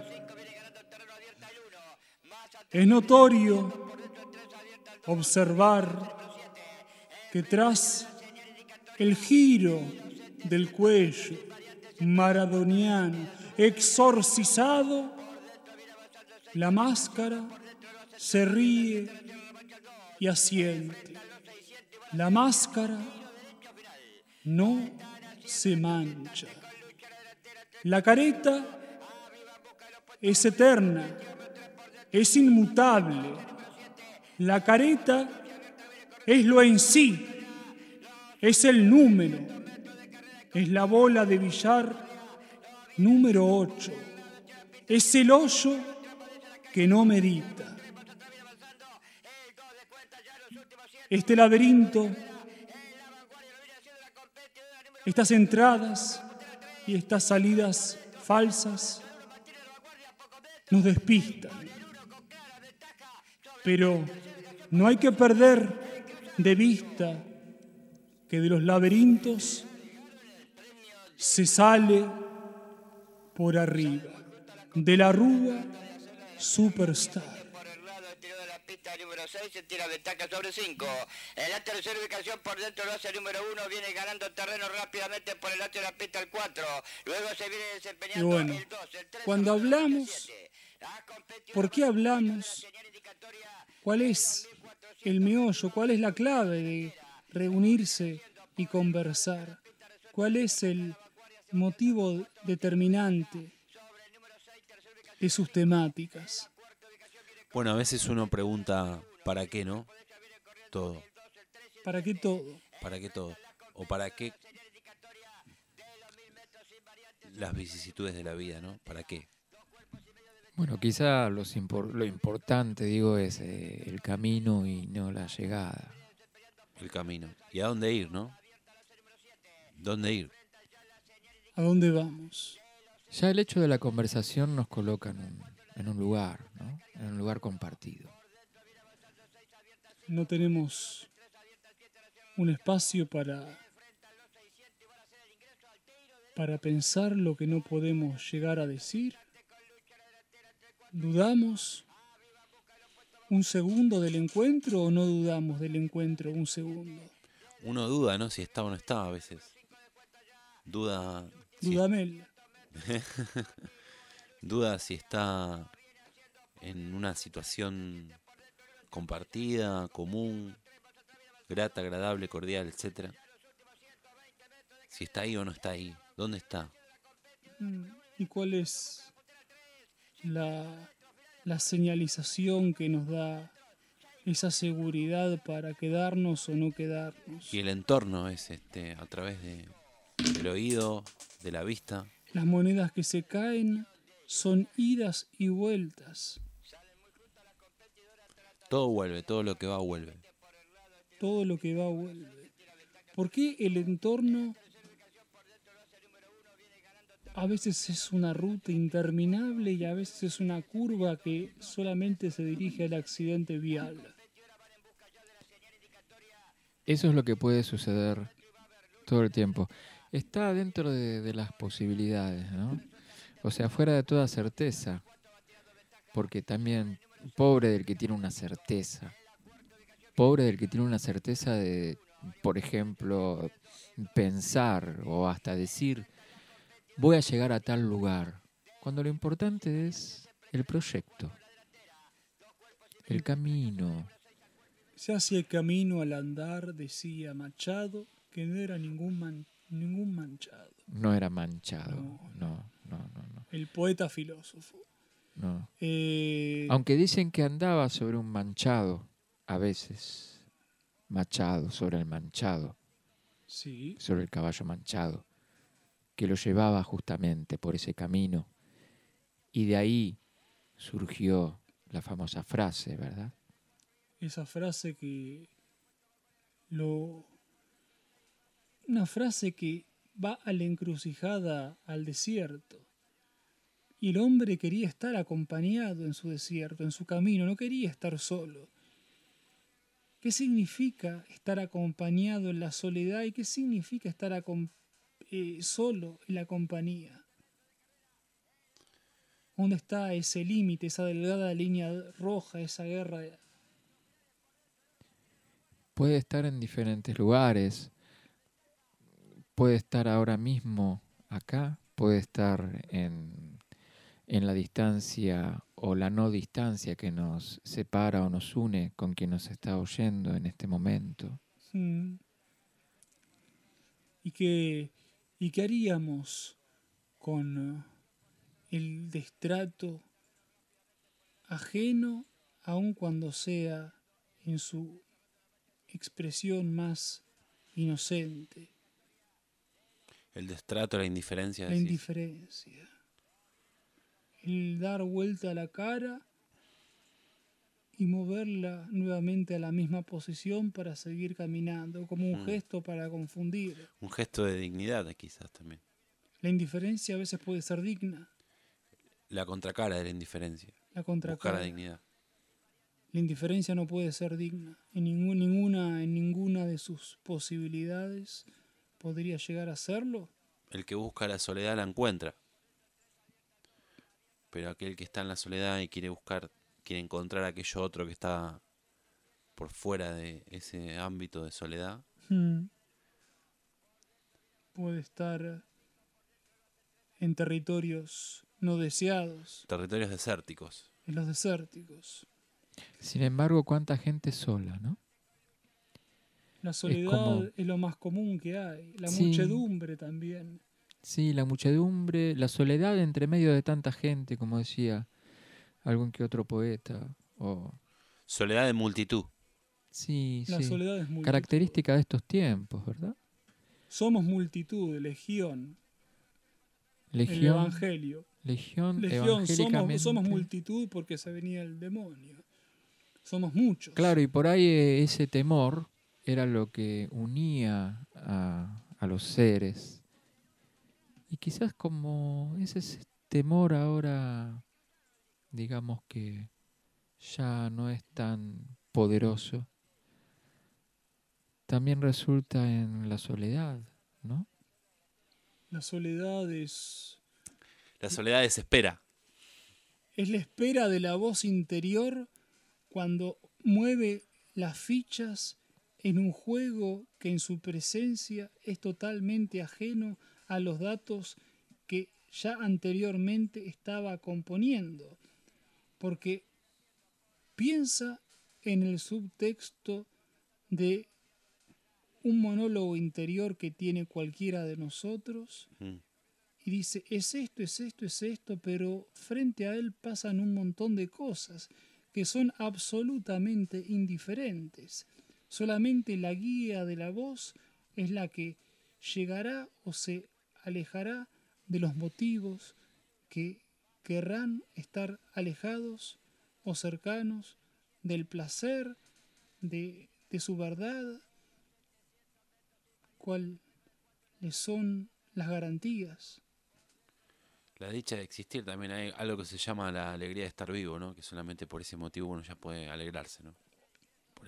Es notorio observar que tras el giro del cuello maradoniano exorcizado, la máscara se ríe y asiente. La máscara no se mancha. La careta es eterna, es inmutable. La careta es lo en sí, es el número, es la bola de billar número 8, es el hoyo que no medita. Este laberinto, estas entradas y estas salidas falsas nos despistan. Pero no hay que perder de vista que de los laberintos se sale por arriba, de la rúa superstar. Por el lado exterior de la pista número 6 se tira ventaja sobre 5. En la tercera ubicación por dentro lo hace el número 1, viene ganando terreno rápidamente por el lado de la pista el 4. Luego se viene Y desempeñando bueno, el 2, el 3. cuando hablamos, 7. Ha competido ¿por qué hablamos? ¿Cuál es el meollo? ¿Cuál es la clave de reunirse y conversar? ¿Cuál es el motivo determinante de sus temáticas? Bueno, a veces uno pregunta, ¿para qué no? Todo. ¿Para qué todo? ¿Para qué todo? ¿O para qué las vicisitudes de la vida, no? ¿Para qué? Bueno, quizá los impor- lo importante, digo, es eh, el camino y no la llegada. El camino. ¿Y a dónde ir, no? ¿Dónde ir? ¿A dónde vamos? Ya el hecho de la conversación nos coloca en un, en un lugar, ¿no? En un lugar compartido. No tenemos un espacio para para pensar lo que no podemos llegar a decir. ¿Dudamos un segundo del encuentro o no dudamos del encuentro un segundo? Uno duda, ¿no? Si está o no está a veces. Duda. Dudamel. duda si está en una situación compartida, común, grata, agradable, cordial, etcétera. Si está ahí o no está ahí. ¿Dónde está? Mm, ¿Y cuál es la, la señalización que nos da esa seguridad para quedarnos o no quedarnos? Y el entorno es este a través de, del oído, de la vista. Las monedas que se caen son idas y vueltas. Todo vuelve, todo lo que va vuelve. Todo lo que va vuelve. ¿Por qué el entorno a veces es una ruta interminable y a veces es una curva que solamente se dirige al accidente vial? Eso es lo que puede suceder todo el tiempo. Está dentro de, las posibilidades, ¿no? O sea, fuera de toda certeza. Porque también, pobre del que tiene una certeza. Pobre del que tiene una certeza de, por ejemplo, pensar o hasta decir, voy a llegar a tal lugar. Cuando lo importante es el proyecto, el camino, Se hace camino al andar, decía Machado, que no era ningún, man- ningún manchado. no era manchado. No, no, no, no. El poeta filósofo. no. Eh, Aunque dicen que andaba sobre un manchado, a veces, machado, sobre el manchado, sí, sobre el caballo manchado, que lo llevaba justamente por ese camino. Y de ahí surgió la famosa frase, ¿verdad? esa frase que lo una frase que va a la encrucijada al desierto y el hombre quería estar acompañado en su desierto en su camino no quería estar solo qué significa estar acompañado en la soledad y qué significa estar eh, solo en la compañía ¿Dónde está ese límite, esa delgada línea roja, esa guerra? Puede estar en diferentes lugares. Puede estar ahora mismo acá. Puede estar en, en la distancia o la no distancia que nos separa o nos une con quien nos está oyendo en este momento. ¿Y qué, ¿Y qué haríamos con eh, el destrato ajeno, aun cuando sea en su expresión más inocente? El destrato, la indiferencia. La decís. indiferencia. El dar vuelta a la cara y moverla nuevamente a la misma posición para seguir caminando, como un Mm. gesto para confundir. Un gesto de dignidad, quizás también. La indiferencia a veces puede ser digna, La contracara de la indiferencia. la Buscar contracara. la dignidad. La indiferencia no puede ser digna. En ningún- ninguna, en ninguna de sus posibilidades podría llegar a serlo. El que busca la soledad la encuentra. Pero aquel que está en la soledad y quiere buscar, quiere encontrar aquello otro que está por fuera de ese ámbito de soledad, Mm. Puede estar en territorios no deseados, territorios desérticos. en los desérticos. Sin embargo, cuánta gente sola, ¿no? La soledad como- es lo más común que hay. La Sí. muchedumbre también. Sí, la muchedumbre, la soledad entre medio de tanta gente, como decía algún que otro poeta. O, Soledad de multitud. sí, La sí. soledad es multitud. Característica de estos tiempos, ¿verdad? Somos multitud, legión. El Legión, evangelio. legión, Legión, somos, somos multitud porque se venía el demonio. Somos muchos. Claro, y por ahí eh, ese temor era lo que unía a, a los seres. Y quizás como ese s- temor ahora, digamos que ya no es tan poderoso, también resulta en la soledad, ¿no? La soledad es, La soledad desespera. es la espera de la voz interior cuando mueve las fichas en un juego que en su presencia es totalmente ajeno a los datos que ya anteriormente estaba componiendo. Porque piensa en el subtexto de un monólogo interior que tiene cualquiera de nosotros Mm. y dice, es esto, es esto, es esto, pero frente a él pasan un montón de cosas que son absolutamente indiferentes. Solamente la guía de la voz es la que llegará o se alejará de los motivos que querrán estar alejados o cercanos del placer, de, su verdad, cuáles son las garantías. La dicha de existir también hay algo que se llama la alegría de estar vivo, ¿no? Que solamente por ese motivo uno ya puede alegrarse, ¿no?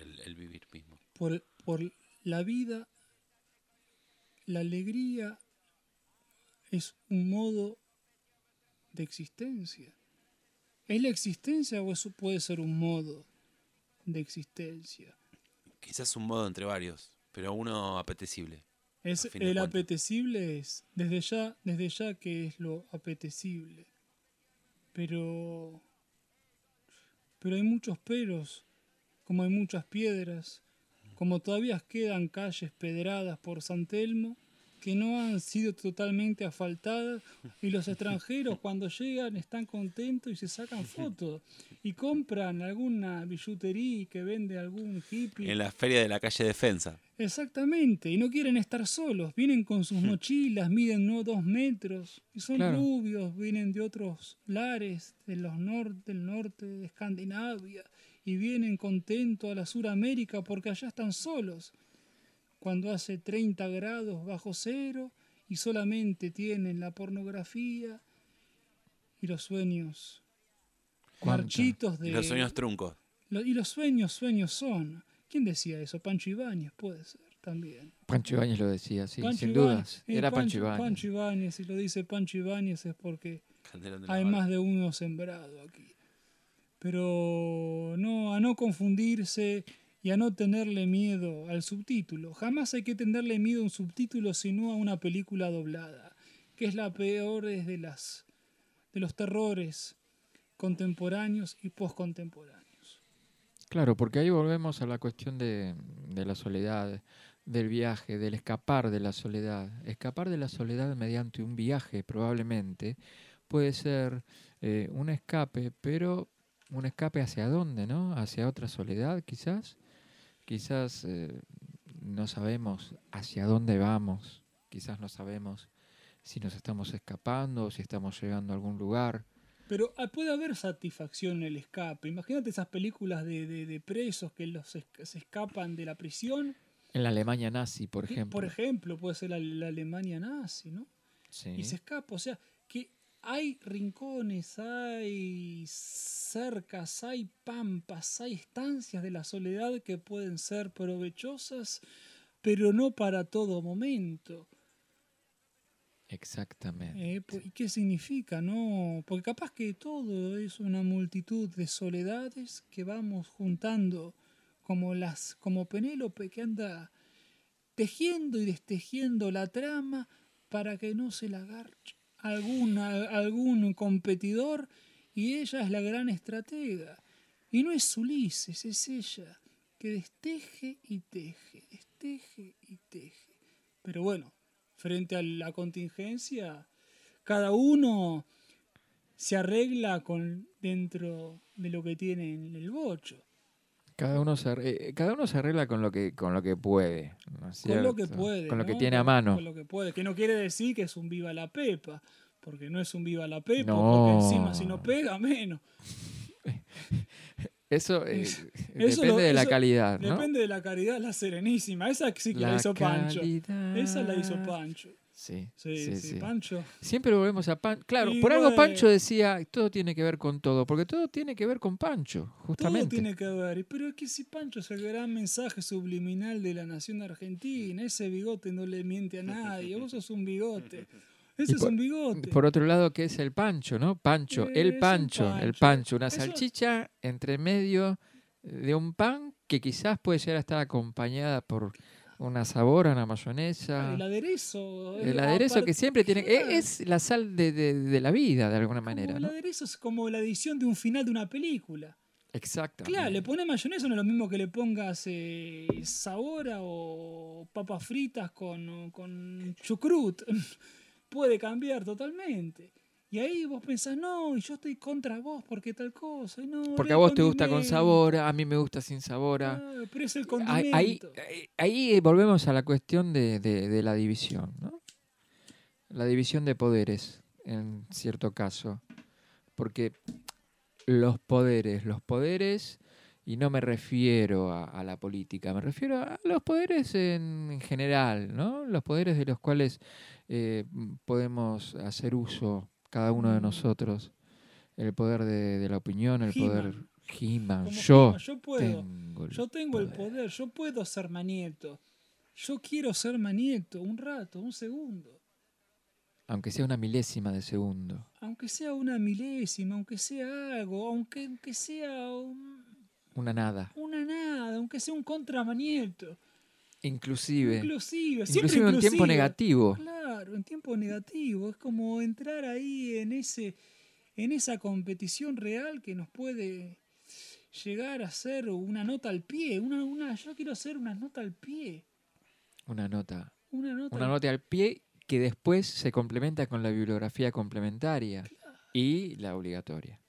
Por el, el vivir mismo. por, por la vida, la alegría es un modo de existencia. ¿Es la existencia o eso puede ser un modo de existencia? Quizás un modo entre varios, pero uno apetecible. Es el apetecible es desde ya, desde ya que es lo apetecible. Pero pero hay muchos peros, como hay muchas piedras, como todavía quedan calles pedradas por San Telmo que no han sido totalmente asfaltadas y los extranjeros cuando llegan están contentos y se sacan fotos y compran alguna billutería que vende algún hippie En la feria de la calle Defensa. Exactamente, y no quieren estar solos, vienen con sus mochilas, miden no dos metros, y son Claro. rubios, vienen de otros lares, de los nor- del norte de Escandinavia, y vienen contentos a la Suramérica porque allá están solos, cuando hace 30 grados bajo cero y solamente tienen la pornografía y los sueños ¿Cuánta? marchitos de... Y los sueños truncos. Lo- y los sueños, sueños son. ¿Quién decía eso? Pancho Ibáñez puede ser también. Pancho Ibáñez lo decía, sí, Pancho sin dudas. Era Pancho Ibáñez. Pancho Ibáñez, si lo dice Pancho Ibáñez es porque Hay más de uno sembrado aquí. Pero no, a no confundirse y a no tenerle miedo al subtítulo. Jamás hay que tenerle miedo a un subtítulo, sino a una película doblada, que es la peor de las de los terrores contemporáneos y postcontemporáneos. Claro, porque ahí volvemos a la cuestión de, de la soledad, del viaje, del escapar de la soledad. Escapar de la soledad mediante un viaje probablemente puede ser eh, un escape, pero un escape hacia dónde, ¿no? Hacia otra soledad quizás. Quizás eh, no sabemos hacia dónde vamos, quizás no sabemos si nos estamos escapando o si estamos llegando a algún lugar. Pero ah, puede haber satisfacción en el escape. Imagínate esas películas de, de- de presos que los se escapan de la prisión. En la Alemania nazi, por ejemplo. Por ejemplo, puede ser la, la Alemania nazi, ¿no? Sí. Y se escapa. O sea, que hay rincones, hay cercas, hay pampas, hay estancias de la soledad que pueden ser provechosas, pero no para todo momento. Exactamente. Eh, po- ¿Y qué significa? No, porque capaz que todo es una multitud de soledades que vamos juntando como las como Penélope que anda tejiendo y destejiendo la trama para que no se la agarre alguna, algún competidor y ella es la gran estratega. Y no es Ulises, es ella que desteje y teje, desteje y teje. Pero bueno, frente a la contingencia, cada uno se arregla con dentro de lo que tiene en el bocho. Cada uno se arre- eh, cada uno se arregla con lo que con lo que puede, ¿no es Con lo que puede. con lo que tiene a mano. Con lo que puede. Que no quiere decir que es un viva la pepa. Porque no es un viva la pepa. No. Porque encima si no pega, menos. Eso, eh, Eso depende lo- de la eso calidad, ¿no? Depende de la caridad, la serenísima. Esa sí que la, La hizo Pancho. calidad. Esa la hizo Pancho. Sí, Sí, sí. Pancho. Siempre volvemos a Pancho. Claro, Y por algo. Pancho decía, todo tiene que ver con todo, porque todo tiene que ver con Pancho, Todo justamente. tiene que ver. Pero es que si Pancho es el gran mensaje subliminal de la nación argentina, ese bigote no le miente a nadie. Vos sos un bigote. Ese es un bigote. Por otro lado, ¿qué es el Pancho, no? Pancho, el Pancho, el pancho. Pancho, una Eso- salchicha entre medio de un pan que quizás puede llegar a estar acompañada por una sabora, una mayonesa. El aderezo. eh, El aderezo que siempre tiene. Claro. Es la sal de, de- de la vida, de alguna manera, Como el aderezo es como la edición de un final de una película. Exacto. Claro, le pones mayonesa no es lo mismo que le pongas eh, sabora o papas fritas con, con chucrut. Puede cambiar totalmente. Y ahí vos pensás, no, y yo estoy contra vos porque tal cosa. no, Porque a vos te gusta con sabor, a mí me gusta sin sabor. pero es el condimento. ahí, ahí volvemos a la cuestión de, de- de la división, ¿no? La división de poderes, en cierto caso. Porque los poderes, los poderes, y no me refiero a, a la política, me refiero a los poderes en, en general, ¿no? Los poderes de los cuales eh, podemos hacer uso cada uno de Mm. nosotros. El poder de, de la opinión, el poder He-Man. Yo, yo puedo. tengo Yo tengo el poder, yo puedo ser manieto. Yo quiero ser manieto un rato, un segundo. Aunque sea una milésima de segundo. Aunque sea una milésima, aunque sea algo, aunque, aunque sea un- Una nada. una nada, aunque sea un contramanieto. Inclusive. Inclusive, siempre inclusive en tiempo negativo. Claro, en tiempo negativo. Es como entrar ahí en ese en esa competición real que nos puede llegar a ser una nota al pie. Una, una, yo quiero hacer una nota al pie. Una nota. Una nota Una al nota al pie que después se complementa con la bibliografía complementaria y la obligatoria.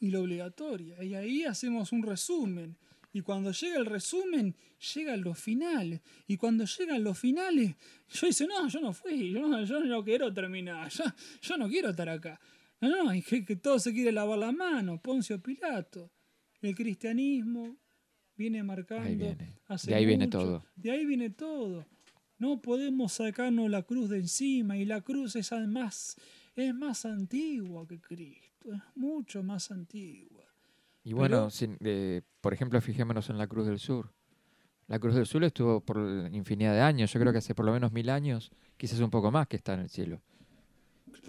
y la obligatoria. Y ahí hacemos un resumen. Y cuando llega el resumen, llegan los finales. Y cuando llegan los finales, yo dice, no, yo no fui, yo no, yo no quiero terminar, yo, yo no quiero estar acá. No, no, y que, que todo se quiere lavar la mano, Poncio Pilato. El cristianismo viene marcando. Ahí viene. hace De ahí viene todo. De ahí viene todo. No podemos sacarnos la cruz de encima y la cruz es además es más antigua que Cristo, es mucho más antigua. Y bueno, Pero- sin- eh, por ejemplo, fijémonos en la Cruz del Sur. La Cruz del Sur estuvo por infinidad de años. Yo creo que hace por lo menos mil años, quizás un poco más, que está en el cielo.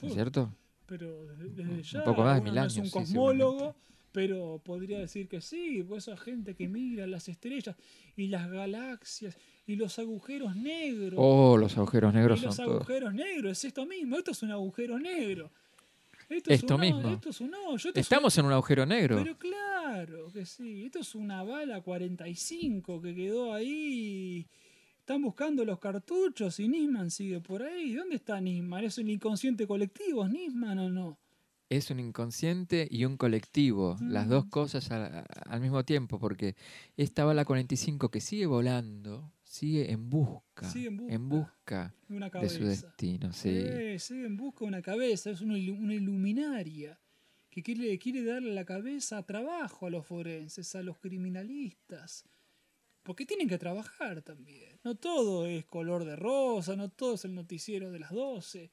¿No es cierto? pero desde, desde ya. poco más de mil no años, es un sí, cosmólogo, pero podría decir que sí, pues esa gente que mira las estrellas y las galaxias y los agujeros negros. Oh, los agujeros negros y son los todos. agujeros negros, es esto mismo, esto es un agujero negro. Esto, Esto es un, mismo. Esto es un hoyo, esto es un- Estamos en un agujero negro. pero claro que sí, esto es una bala 45 que quedó ahí. Están buscando los cartuchos y Nisman sigue por ahí. ¿Dónde está Nisman? ¿Es un inconsciente colectivo, ¿Es Nisman o no? Es un inconsciente y un colectivo, las dos Mm. cosas al mismo tiempo, porque esta bala 45 que sigue volando, sigue en busca, Sigue en busca. en busca Una de su destino, sí. Eh, sigue en busca de una cabeza, es una, ilu- una iluminaria que quiere, quiere darle la cabeza a trabajo a los forenses, a los criminalistas. Porque tienen que trabajar también. No todo es color de rosa, no todo es el noticiero de las 12,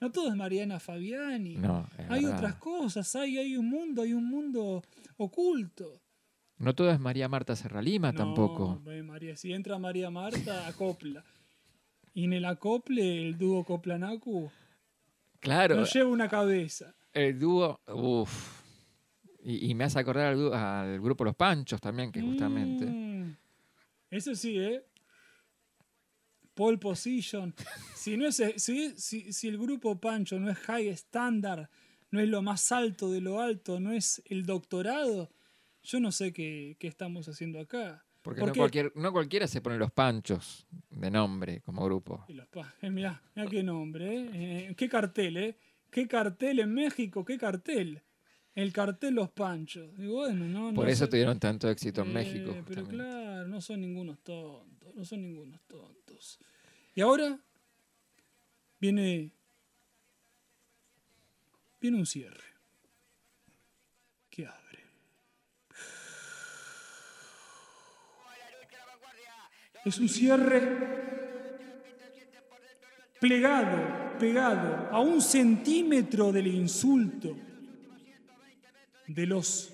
no todo es Mariana Fabiani. No, es hay verdad. otras cosas, hay, hay un mundo, hay un mundo oculto. No todo es María Marta Serralima No, tampoco. María, si entra María Marta, acopla. Y en el acople, el dúo Coplanacu Claro, nos lleva una cabeza. el dúo, uff. Y, y me hace acordar al, dúo- al grupo Los Panchos también, que justamente. Mm. Eso sí, ¿eh? Pole position. Si, no es, si, si, si el grupo Pancho no es high standard, no es lo más alto de lo alto, no es el doctorado, yo no sé qué, qué estamos haciendo acá. Porque ¿Por no, qué? cualquier, no cualquiera se pone Los Panchos de nombre como grupo. Y los eh, mirá, mirá qué nombre, ¿eh? Eh, Qué cartel, ¿eh? Qué cartel en México, qué cartel. El cartel Los Panchos. Y bueno, no, Por no eso sé- tuvieron tanto éxito en Eh, México. Pero justamente. claro, no son ningunos tontos, no son ningunos tontos. Y ahora viene viene un cierre que abre. Es un cierre plegado, pegado a un centímetro del insulto de los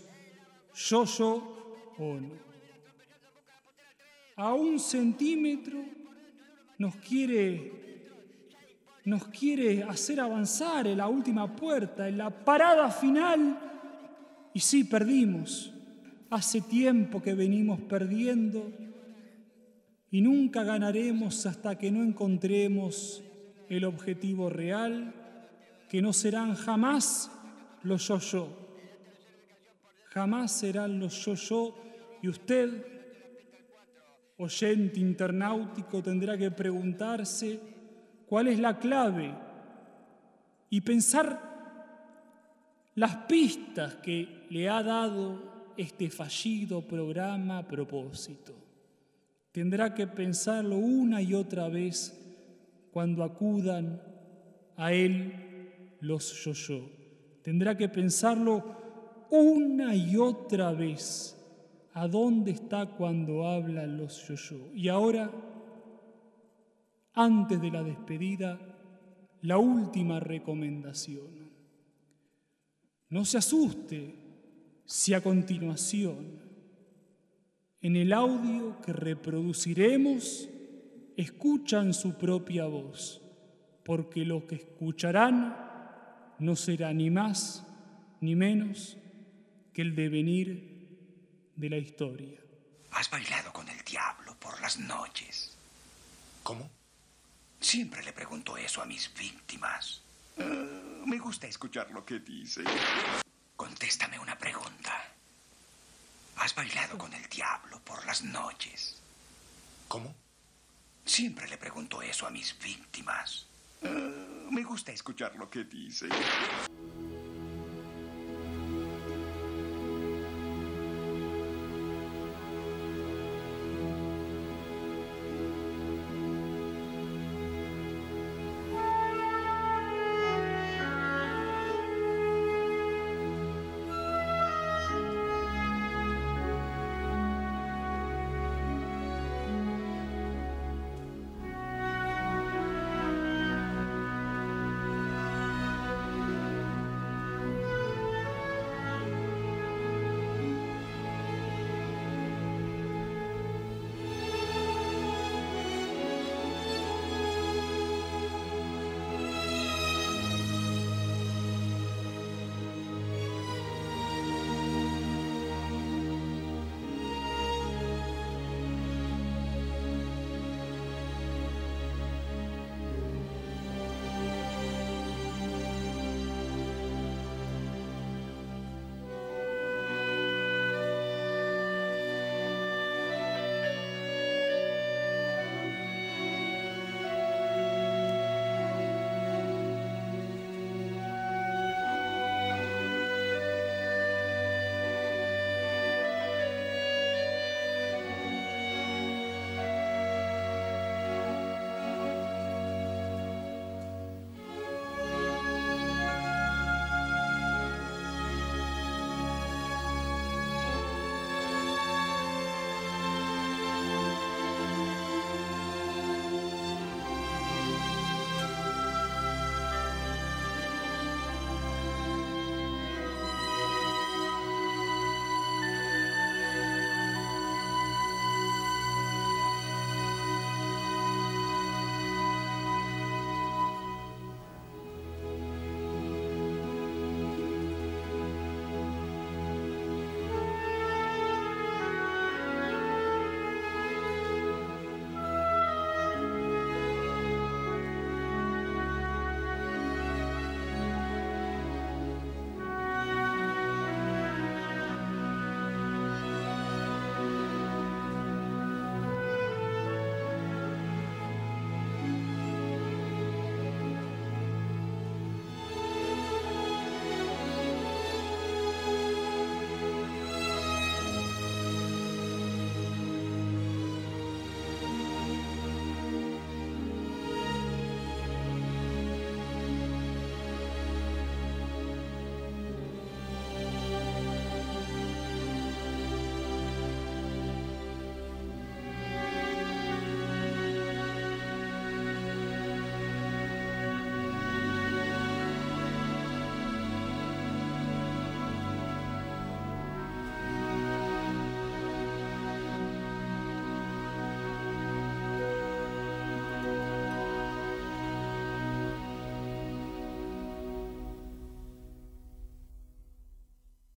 yo-yo ono. A un centímetro nos quiere, nos quiere hacer avanzar en la última puerta, en la parada final. Y sí, perdimos. Hace tiempo que venimos perdiendo y nunca ganaremos hasta que no encontremos el objetivo real, que no serán jamás los yo-yo. Jamás serán los yo-yo y usted, oyente internautico, tendrá que preguntarse cuál es la clave y pensar las pistas que le ha dado este fallido programa a propósito. Tendrá que pensarlo una y otra vez cuando acudan a él los yo-yo. Tendrá que pensarlo una y otra vez a dónde está cuando hablan los yo-yo. Y ahora, antes de la despedida, la última recomendación. No se asuste si a continuación, en el audio que reproduciremos, escuchan su propia voz, porque lo que escucharán no será ni más ni menos que el devenir de la historia. Has bailado con el diablo por las noches. ¿Cómo? Siempre le pregunto eso a mis víctimas. Ah, me gusta escuchar lo que dice. Contéstame una pregunta. ¿Has bailado con el diablo por las noches? ¿Cómo? Siempre le pregunto eso a mis víctimas. Ah, me gusta escuchar lo que dice.